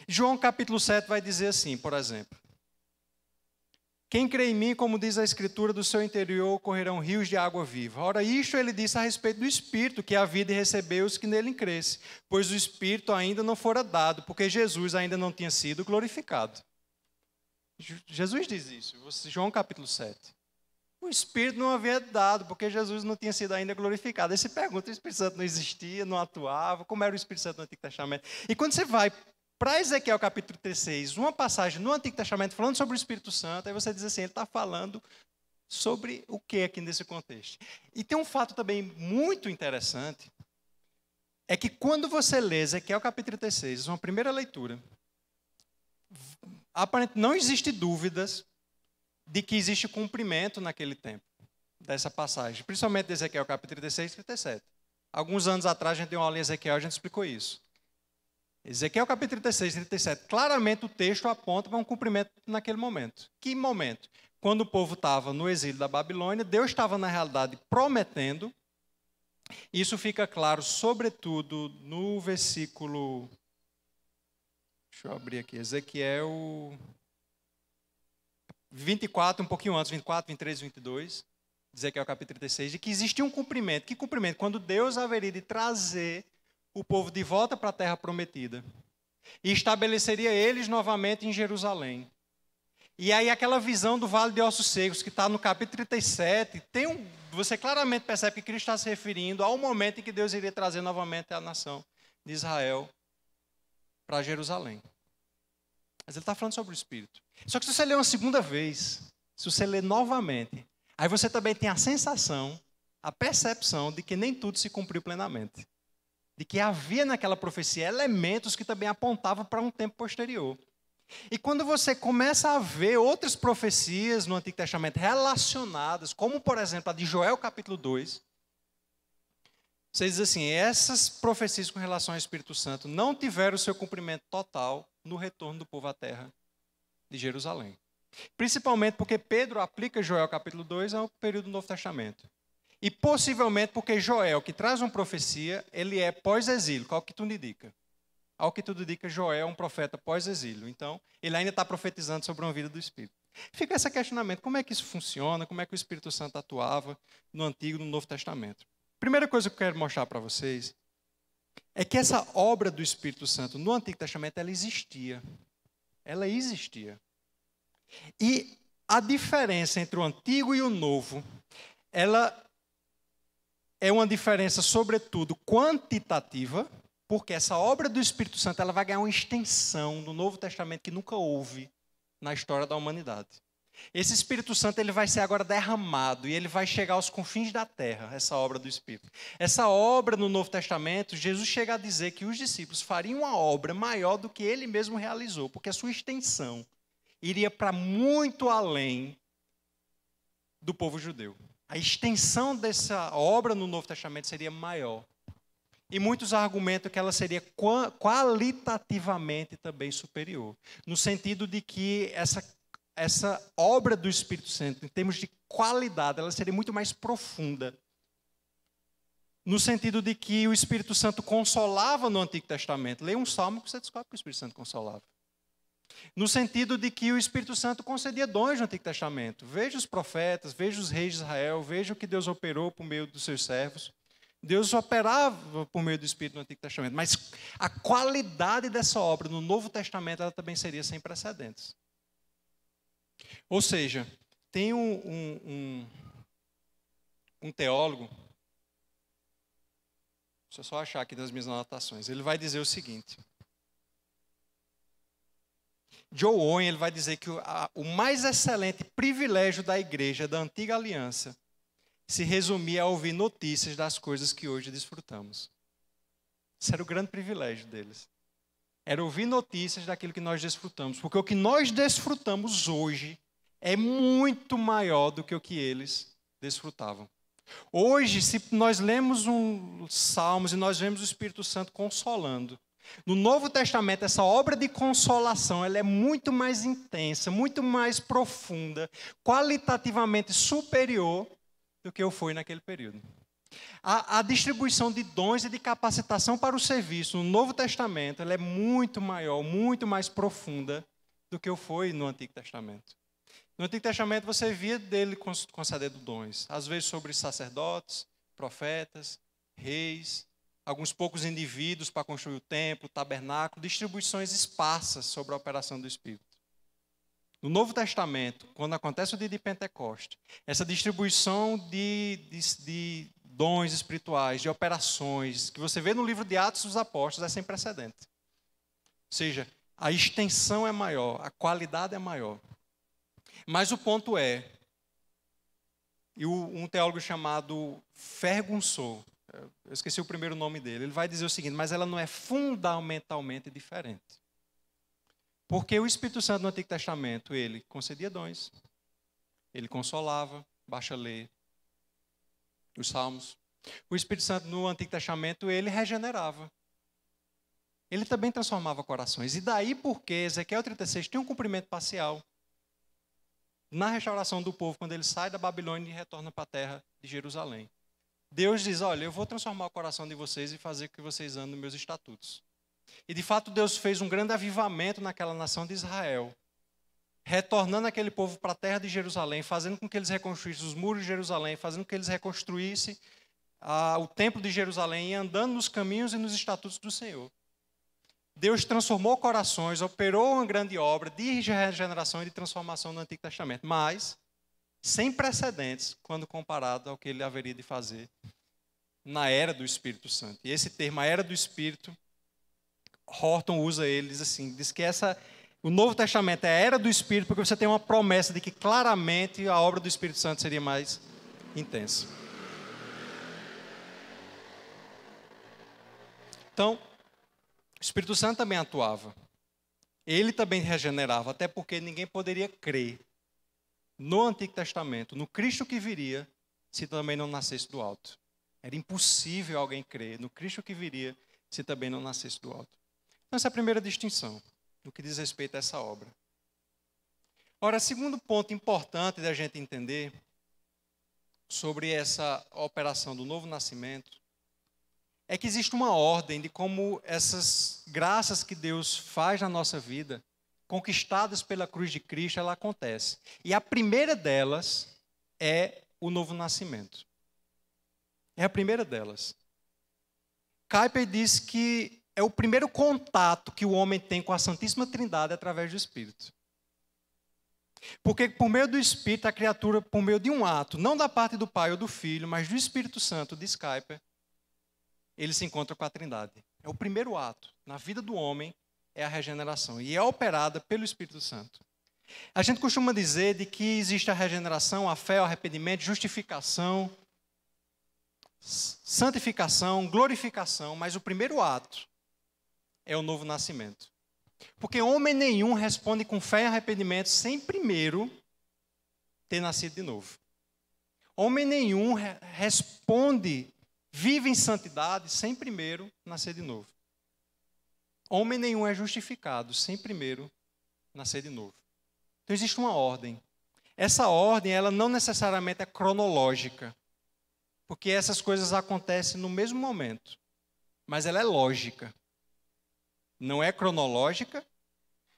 João capítulo 7 vai dizer assim, por exemplo: quem crê em mim, como diz a Escritura, do seu interior correrão rios de água viva. Ora, isto ele disse a respeito do Espírito, que é a vida recebeu os que nele crescem, pois o Espírito ainda não fora dado, porque Jesus ainda não tinha sido glorificado. Jesus diz isso, João capítulo 7. O Espírito não havia dado, porque Jesus não tinha sido ainda glorificado. Aí se pergunta: o Espírito Santo não existia, não atuava, como era o Espírito Santo no Antigo Testamento? E quando você vai para Ezequiel capítulo 36, uma passagem no Antigo Testamento falando sobre o Espírito Santo, aí você diz assim: ele está falando sobre o que aqui nesse contexto? E tem um fato também muito interessante, é que quando você lê Ezequiel capítulo 36, uma primeira leitura, aparentemente não existe dúvidas de que existe cumprimento naquele tempo dessa passagem, principalmente de Ezequiel capítulo 36 e 37. Alguns anos atrás a gente deu uma aula em Ezequiel, a gente explicou isso. Ezequiel capítulo 36 e 37, claramente o texto aponta para um cumprimento naquele momento. Que momento? Quando o povo estava no exílio da Babilônia, Deus estava, na realidade, prometendo. Isso fica claro, sobretudo, no versículo. Deixa eu abrir aqui. Ezequiel 24, um pouquinho antes, 24, 23, 22. Ezequiel capítulo 36, de que existia um cumprimento. Que cumprimento? Quando Deus haveria de trazer o povo de volta para a terra prometida e estabeleceria eles novamente em Jerusalém. E aí aquela visão do vale de ossos secos, que está no capítulo 37, tem um, você claramente percebe que Cristo está se referindo ao momento em que Deus iria trazer novamente a nação de Israel para Jerusalém. Mas ele está falando sobre o Espírito. Só que se você ler uma segunda vez, se você ler novamente, aí você também tem a sensação, a percepção de que nem tudo se cumpriu plenamente. De que havia naquela profecia elementos que também apontavam para um tempo posterior. E quando você começa a ver outras profecias no Antigo Testamento relacionadas, como por exemplo a de Joel capítulo 2, você diz assim: essas profecias com relação ao Espírito Santo não tiveram seu cumprimento total no retorno do povo à terra de Jerusalém. Principalmente porque Pedro aplica Joel capítulo 2 ao período do Novo Testamento. E possivelmente porque Joel, que traz uma profecia, ele é pós-exílio. Qual que tu indica? Ao que tudo indica, Joel é um profeta pós-exílio. Então, ele ainda está profetizando sobre uma vida do Espírito. Fica esse questionamento: como é que isso funciona? Como é que o Espírito Santo atuava no Antigo e no Novo Testamento? Primeira coisa que eu quero mostrar para vocês é que essa obra do Espírito Santo no Antigo Testamento ela existia. Ela existia. E a diferença entre o Antigo e o Novo, ela é uma diferença, sobretudo, quantitativa porque essa obra do Espírito Santo ela vai ganhar uma extensão no Novo Testamento que nunca houve na história da humanidade. Esse Espírito Santo ele vai ser agora derramado e ele vai chegar aos confins da terra, essa obra do Espírito. Essa obra no Novo Testamento, Jesus chega a dizer que os discípulos fariam uma obra maior do que ele mesmo realizou, porque a sua extensão iria para muito além do povo judeu. A extensão dessa obra no Novo Testamento seria maior e muitos argumentam que ela seria qualitativamente também superior, no sentido de que essa, essa obra do Espírito Santo, em termos de qualidade, ela seria muito mais profunda. No sentido de que o Espírito Santo consolava no Antigo Testamento. Leia um salmo que você descobre que o Espírito Santo consolava. No sentido de que o Espírito Santo concedia dons no Antigo Testamento. Veja os profetas, veja os reis de Israel, veja o que Deus operou por meio dos seus servos. Deus operava por meio do Espírito no Antigo Testamento, mas a qualidade dessa obra no Novo Testamento ela também seria sem precedentes. Ou seja, tem um, um, um, um teólogo, deixa eu só achar aqui nas minhas anotações, ele vai dizer o seguinte. Joe Owen ele vai dizer que o, a, o mais excelente privilégio da igreja da antiga aliança se resumia a ouvir notícias das coisas que hoje desfrutamos. Isso era o grande privilégio deles. Era ouvir notícias daquilo que nós desfrutamos. Porque o que nós desfrutamos hoje é muito maior do que o que eles desfrutavam. Hoje, se nós lemos um Salmos e nós vemos o Espírito Santo consolando, no Novo Testamento, essa obra de consolação ela é muito mais intensa, muito mais profunda, qualitativamente superior do que eu fui naquele período. A, a, distribuição de dons e de capacitação para o serviço no Novo Testamento ela é muito maior, muito mais profunda do que eu fui no Antigo Testamento. No Antigo Testamento você via dele concedendo dons, às vezes sobre sacerdotes, profetas, reis, alguns poucos indivíduos para construir o templo, o tabernáculo, distribuições esparsas sobre a operação do Espírito. No Novo Testamento, quando acontece o dia de Pentecoste, essa distribuição de, de, de dons espirituais, de operações, que você vê no livro de Atos dos Apóstolos, é sem precedente. Ou seja, a extensão é maior, a qualidade é maior. Mas o ponto é, e um teólogo chamado Ferguson, eu esqueci o primeiro nome dele, ele vai dizer o seguinte, mas ela não é fundamentalmente diferente. Porque o Espírito Santo no Antigo Testamento, ele concedia dons, ele consolava, baixa ler os salmos. O Espírito Santo no Antigo Testamento, ele regenerava. Ele também transformava corações. E daí porque Ezequiel 36 tem um cumprimento parcial na restauração do povo, quando ele sai da Babilônia e retorna para a terra de Jerusalém. Deus diz: Olha, eu vou transformar o coração de vocês e fazer com que vocês andem nos meus estatutos. E de fato, Deus fez um grande avivamento naquela nação de Israel, retornando aquele povo para a terra de Jerusalém, fazendo com que eles reconstruíssem os muros de Jerusalém, fazendo com que eles reconstruíssem ah, o templo de Jerusalém e andando nos caminhos e nos estatutos do Senhor. Deus transformou corações, operou uma grande obra de regeneração e de transformação no Antigo Testamento, mas sem precedentes quando comparado ao que ele haveria de fazer na era do Espírito Santo. E esse termo, a era do Espírito, Horton usa ele, diz assim, diz que essa o Novo Testamento é a era do Espírito porque você tem uma promessa de que claramente a obra do Espírito Santo seria mais intensa. Então, o Espírito Santo também atuava. Ele também regenerava, até porque ninguém poderia crer no Antigo Testamento, no Cristo que viria, se também não nascesse do alto. Era impossível alguém crer no Cristo que viria se também não nascesse do alto. Então, essa é a primeira distinção no que diz respeito a essa obra. Ora, segundo ponto importante da gente entender sobre essa operação do novo nascimento é que existe uma ordem de como essas graças que Deus faz na nossa vida, conquistadas pela cruz de Cristo, ela acontece. E a primeira delas é o novo nascimento. É a primeira delas. Kuyper diz que é o primeiro contato que o homem tem com a Santíssima Trindade através do Espírito. Porque por meio do Espírito, a criatura, por meio de um ato, não da parte do Pai ou do Filho, mas do Espírito Santo, de Skype, ele se encontra com a Trindade. É o primeiro ato na vida do homem é a regeneração e é operada pelo Espírito Santo. A gente costuma dizer de que existe a regeneração, a fé, o arrependimento, justificação, santificação, glorificação, mas o primeiro ato é o novo nascimento. Porque homem nenhum responde com fé e arrependimento sem primeiro ter nascido de novo. Homem nenhum responde vive em santidade sem primeiro nascer de novo. Homem nenhum é justificado sem primeiro nascer de novo. Então existe uma ordem. Essa ordem, ela não necessariamente é cronológica, porque essas coisas acontecem no mesmo momento, mas ela é lógica. Não é cronológica,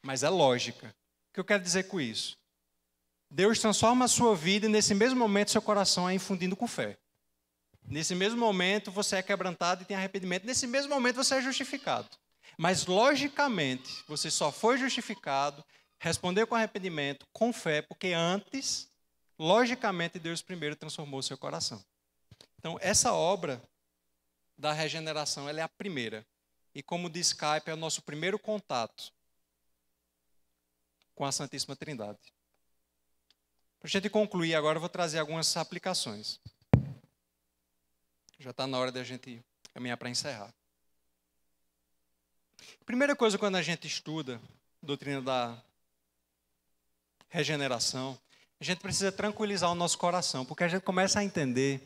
mas é lógica. O que eu quero dizer com isso? Deus transforma a sua vida e nesse mesmo momento seu coração é infundindo com fé. Nesse mesmo momento você é quebrantado e tem arrependimento. Nesse mesmo momento você é justificado. Mas logicamente você só foi justificado, respondeu com arrependimento, com fé, porque antes, logicamente, Deus primeiro transformou seu coração. Então essa obra da regeneração ela é a primeira. E como diz Skype, é o nosso primeiro contato com a Santíssima Trindade. Para a gente concluir agora, eu vou trazer algumas aplicações. Já está na hora da gente caminhar para encerrar. Primeira coisa, quando a gente estuda a doutrina da regeneração, a gente precisa tranquilizar o nosso coração, porque a gente começa a entender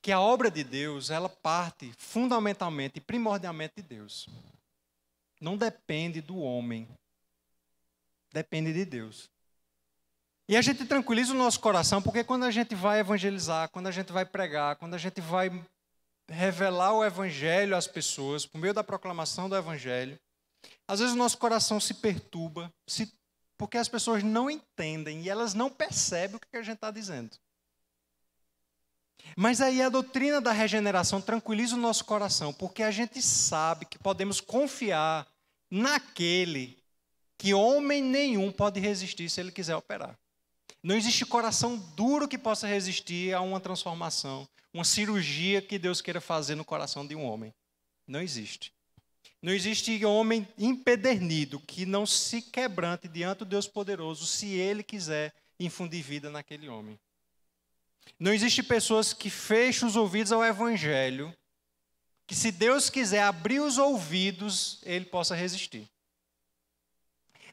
que a obra de Deus, ela parte fundamentalmente e primordialmente de Deus. Não depende do homem. Depende de Deus. E a gente tranquiliza o nosso coração, porque quando a gente vai evangelizar, quando a gente vai pregar, quando a gente vai revelar o evangelho às pessoas, por meio da proclamação do evangelho, às vezes o nosso coração se perturba, se, porque as pessoas não entendem e elas não percebem o que a gente está dizendo. Mas aí a doutrina da regeneração tranquiliza o nosso coração, porque a gente sabe que podemos confiar naquele que homem nenhum pode resistir se ele quiser operar. Não existe coração duro que possa resistir a uma transformação, uma cirurgia que Deus queira fazer no coração de um homem. Não existe. Não existe homem empedernido que não se quebrante diante do Deus poderoso se ele quiser infundir vida naquele homem. Não existe pessoas que fecham os ouvidos ao evangelho, que se Deus quiser abrir os ouvidos, ele possa resistir.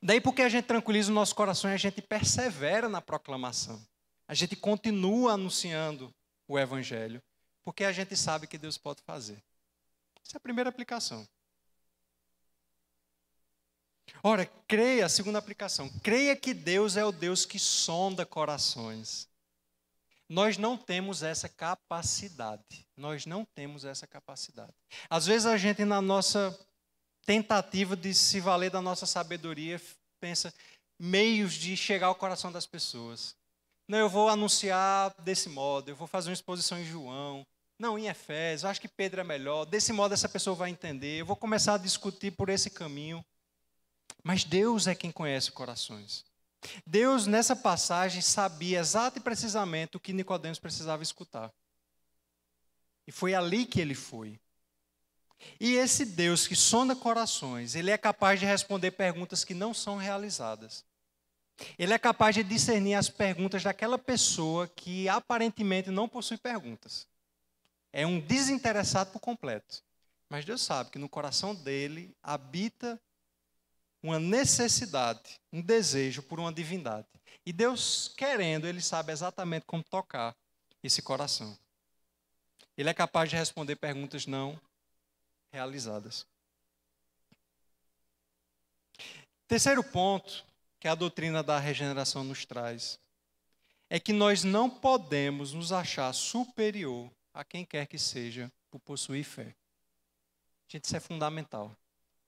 Daí porque a gente tranquiliza o nosso coração e a gente persevera na proclamação. A gente continua anunciando o evangelho, porque a gente sabe que Deus pode fazer. Essa é a primeira aplicação. Ora, creia, a segunda aplicação, creia que Deus é o Deus que sonda corações. Nós não temos essa capacidade. Nós não temos essa capacidade. Às vezes a gente, na nossa tentativa de se valer da nossa sabedoria, pensa meios de chegar ao coração das pessoas. Não, eu vou anunciar desse modo, eu vou fazer uma exposição em João. Não, em Efésios, acho que Pedro é melhor. Desse modo essa pessoa vai entender. Eu vou começar a discutir por esse caminho. Mas Deus é quem conhece corações. Deus, nessa passagem, sabia exato e precisamente o que Nicodemos precisava escutar. E foi ali que ele foi. E esse Deus que sonda corações, ele é capaz de responder perguntas que não são realizadas. Ele é capaz de discernir as perguntas daquela pessoa que aparentemente não possui perguntas. É um desinteressado por completo. Mas Deus sabe que no coração dele habita uma necessidade, um desejo por uma divindade. E Deus, querendo, ele sabe exatamente como tocar esse coração. Ele é capaz de responder perguntas não realizadas. Terceiro ponto que a doutrina da regeneração nos traz é que nós não podemos nos achar superior a quem quer que seja por possuir fé. Gente, isso é fundamental.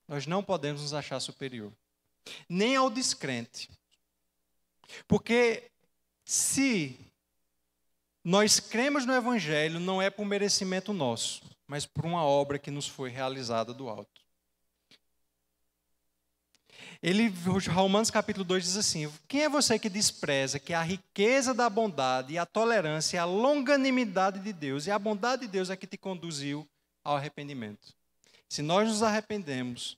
Nós não podemos nos achar superior, nem ao descrente. Porque se nós cremos no Evangelho, não é por merecimento nosso, mas por uma obra que nos foi realizada do alto. Ele, Romanos capítulo 2 diz assim: Quem é você que despreza que a riqueza da bondade e a tolerância e a longanimidade de Deus e a bondade de Deus é que te conduziu ao arrependimento? Se nós nos arrependemos,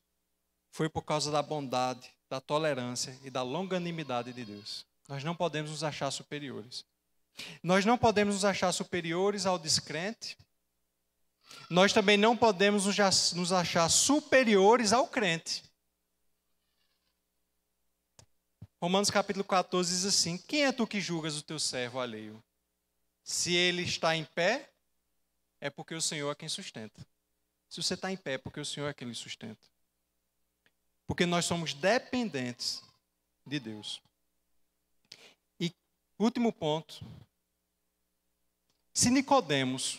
foi por causa da bondade, da tolerância e da longanimidade de Deus. Nós não podemos nos achar superiores. Nós não podemos nos achar superiores ao descrente. Nós também não podemos nos achar superiores ao crente. Romanos capítulo 14 diz assim: Quem é tu que julgas o teu servo alheio? Se ele está em pé, é porque o Senhor é quem sustenta. Se você está em pé, é porque o Senhor é quem lhe sustenta. Porque nós somos dependentes de Deus. E último ponto. Se Nicodemos,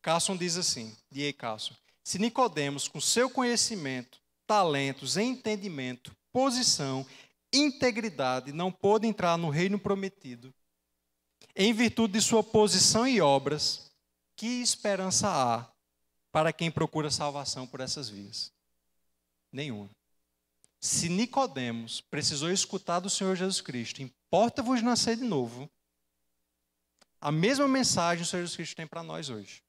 Carson diz assim, D.A. Carson, se Nicodemos, com seu conhecimento, talentos, entendimento, posição, integridade, não pôde entrar no reino prometido, em virtude de sua posição e obras, que esperança há para quem procura salvação por essas vias? Nenhuma. Se Nicodemos precisou escutar do Senhor Jesus Cristo, importa-vos nascer de novo, a mesma mensagem o Senhor Jesus Cristo tem para nós hoje.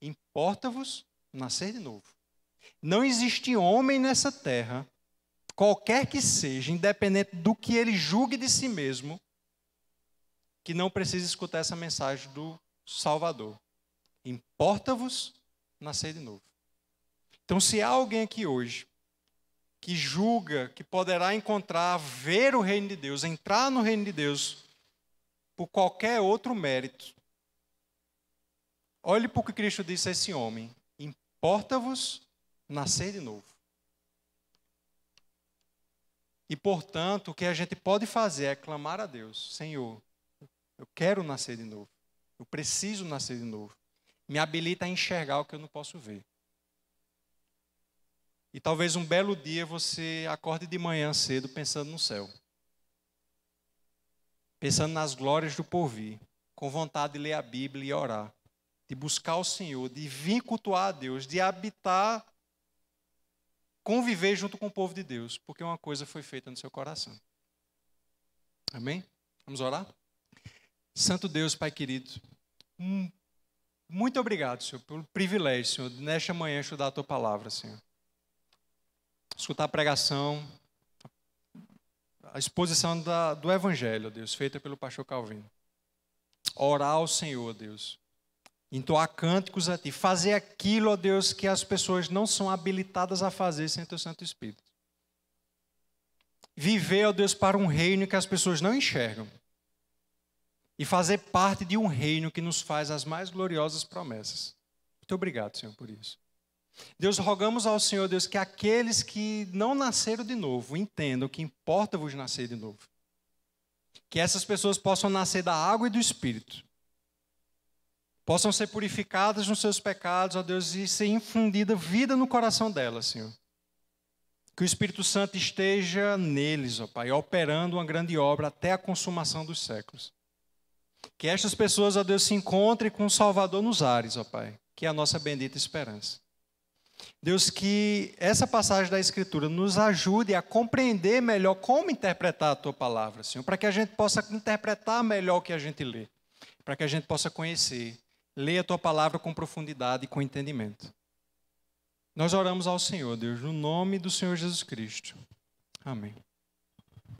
Importa-vos nascer de novo. Não existe homem nessa terra, qualquer que seja, independente do que ele julgue de si mesmo, que não precise escutar essa mensagem do Salvador. Importa-vos nascer de novo. Então, se há alguém aqui hoje que julga que poderá encontrar, ver o reino de Deus, entrar no reino de Deus por qualquer outro mérito, olhe para o que Cristo disse a esse homem: importa-vos nascer de novo. E, portanto, o que a gente pode fazer é clamar a Deus: Senhor, eu quero nascer de novo. Eu preciso nascer de novo me habilita a enxergar o que eu não posso ver. E talvez um belo dia você acorde de manhã cedo pensando no céu. Pensando nas glórias do porvir, com vontade de ler a Bíblia e orar, de buscar o Senhor, de vir cultuar a Deus, de habitar conviver junto com o povo de Deus, porque uma coisa foi feita no seu coração. Amém? Vamos orar? Santo Deus, Pai querido, hum, muito obrigado, Senhor, pelo privilégio, Senhor, nesta manhã estudar a tua palavra, Senhor. Escutar a pregação, a exposição da, do Evangelho, Deus, feita pelo pastor Calvino. Orar ao Senhor, Deus. Entoar cânticos a Ti. Fazer aquilo, ó Deus, que as pessoas não são habilitadas a fazer sem Teu Santo Espírito. Viver, ó Deus, para um reino que as pessoas não enxergam e fazer parte de um reino que nos faz as mais gloriosas promessas. Muito obrigado, Senhor, por isso. Deus, rogamos ao Senhor, Deus, que aqueles que não nasceram de novo entendam que importa vos nascer de novo. Que essas pessoas possam nascer da água e do Espírito. Possam ser purificadas nos seus pecados, ó Deus, e ser infundida vida no coração delas, Senhor. Que o Espírito Santo esteja neles, ó Pai, operando uma grande obra até a consumação dos séculos. Que estas pessoas, ó Deus, se encontrem com o Salvador nos ares, ó Pai, que é a nossa bendita esperança. Deus, que essa passagem da Escritura nos ajude a compreender melhor como interpretar a tua palavra, Senhor, para que a gente possa interpretar melhor o que a gente lê, para que a gente possa conhecer, ler a tua palavra com profundidade e com entendimento. Nós oramos ao Senhor, Deus, no nome do Senhor Jesus Cristo. Amém.